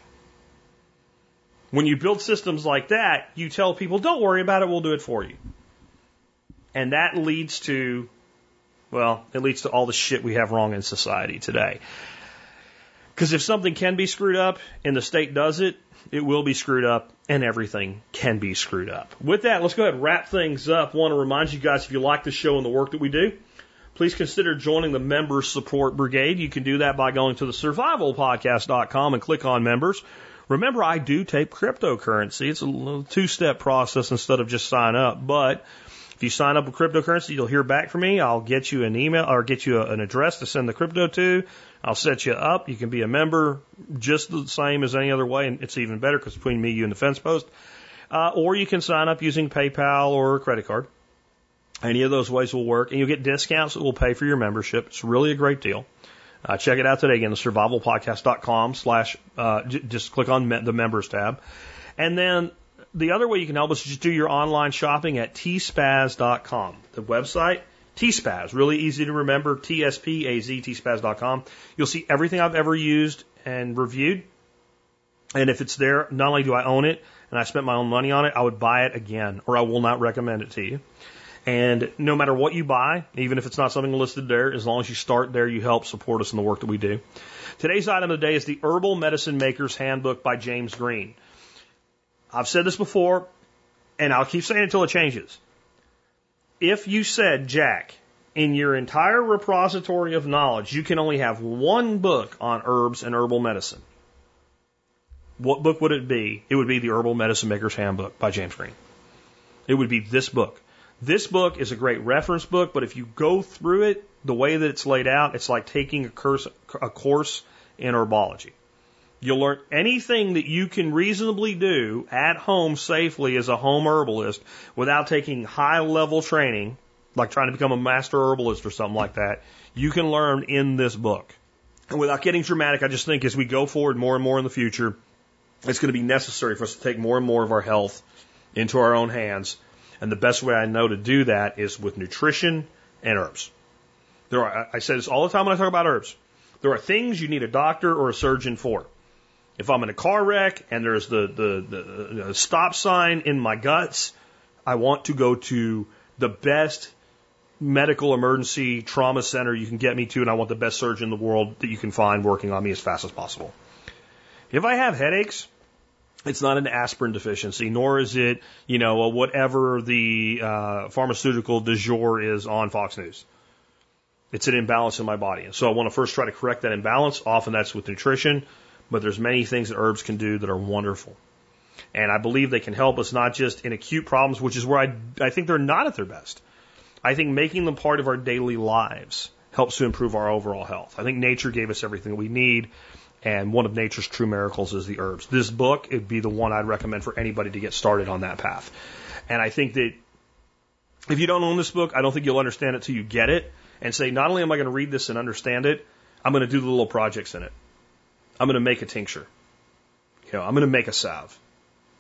When you build systems like that, you tell people, don't worry about it, we'll do it for you. And that leads to well, it leads to all the shit we have wrong in society today. Because if something can be screwed up and the state does it, it will be screwed up and everything can be screwed up. With that, let's go ahead and wrap things up. I want to remind you guys if you like the show and the work that we do, please consider joining the Member Support Brigade. You can do that by going to the survivalpodcast.com and click on members. Remember, I do take cryptocurrency. It's a two step process instead of just sign up. But if you sign up with cryptocurrency, you'll hear back from me. I'll get you an email or get you a, an address to send the crypto to. I'll set you up. You can be a member just the same as any other way, and it's even better because between me, you, and the fence post. Uh, or you can sign up using PayPal or credit card. Any of those ways will work, and you'll get discounts that will pay for your membership. It's really a great deal. Uh, check it out today again, survivalpodcast.com slash, uh, j- just click on me- the members tab. And then the other way you can help us is just do your online shopping at tspaz.com. The website, tspaz, really easy to remember, T-S-P-A-Z, tspaz.com. You'll see everything I've ever used and reviewed. And if it's there, not only do I own it and I spent my own money on it, I would buy it again or I will not recommend it to you. And no matter what you buy, even if it's not something listed there, as long as you start there, you help support us in the work that we do. Today's item of the day is the Herbal Medicine Maker's Handbook by James Green. I've said this before, and I'll keep saying it until it changes. If you said, Jack, in your entire repository of knowledge, you can only have one book on herbs and herbal medicine, what book would it be? It would be the Herbal Medicine Maker's Handbook by James Green. It would be this book. This book is a great reference book, but if you go through it the way that it's laid out, it's like taking a course, a course in herbology. You'll learn anything that you can reasonably do at home safely as a home herbalist without taking high level training, like trying to become a master herbalist or something like that. You can learn in this book. And without getting dramatic, I just think as we go forward more and more in the future, it's going to be necessary for us to take more and more of our health into our own hands. And the best way I know to do that is with nutrition and herbs. There are, I say this all the time when I talk about herbs. There are things you need a doctor or a surgeon for. If I'm in a car wreck and there's the, the, the, the stop sign in my guts, I want to go to the best medical emergency trauma center you can get me to, and I want the best surgeon in the world that you can find working on me as fast as possible. If I have headaches, it's not an aspirin deficiency, nor is it, you know, whatever the uh, pharmaceutical du jour is on Fox News. It's an imbalance in my body. And so I want to first try to correct that imbalance. Often that's with nutrition, but there's many things that herbs can do that are wonderful. And I believe they can help us not just in acute problems, which is where I, I think they're not at their best. I think making them part of our daily lives helps to improve our overall health. I think nature gave us everything we need, and one of nature's true miracles is the herbs. This book would be the one I'd recommend for anybody to get started on that path. And I think that if you don't own this book, I don't think you'll understand it till you get it and say, not only am I going to read this and understand it, I'm going to do the little projects in it. I'm going to make a tincture. You know, I'm going to make a salve.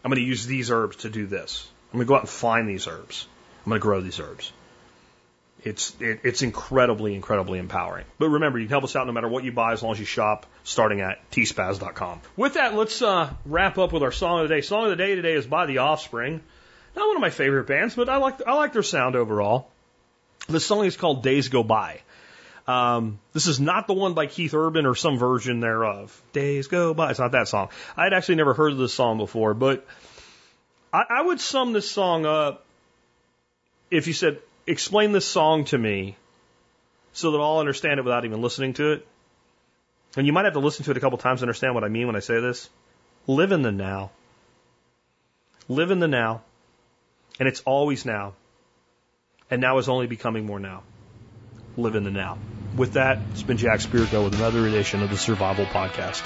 I'm going to use these herbs to do this. I'm going to go out and find these herbs. I'm going to grow these herbs. It's it, it's incredibly, incredibly empowering. But remember, you can help us out no matter what you buy as long as you shop starting at tspaz.com. With that, let's uh, wrap up with our song of the day. Song of the day today is by The Offspring. Not one of my favorite bands, but I like I like their sound overall. The song is called Days Go By. Um, this is not the one by Keith Urban or some version thereof. Days Go By. It's not that song. I had actually never heard of this song before, but I, I would sum this song up if you said, explain this song to me so that I'll understand it without even listening to it. And you might have to listen to it a couple times to understand what I mean when I say this. Live in the now. Live in the now. And it's always now. And now is only becoming more now. Live in the now. With that, it's been Jack Spirko with another edition of the Survival Podcast.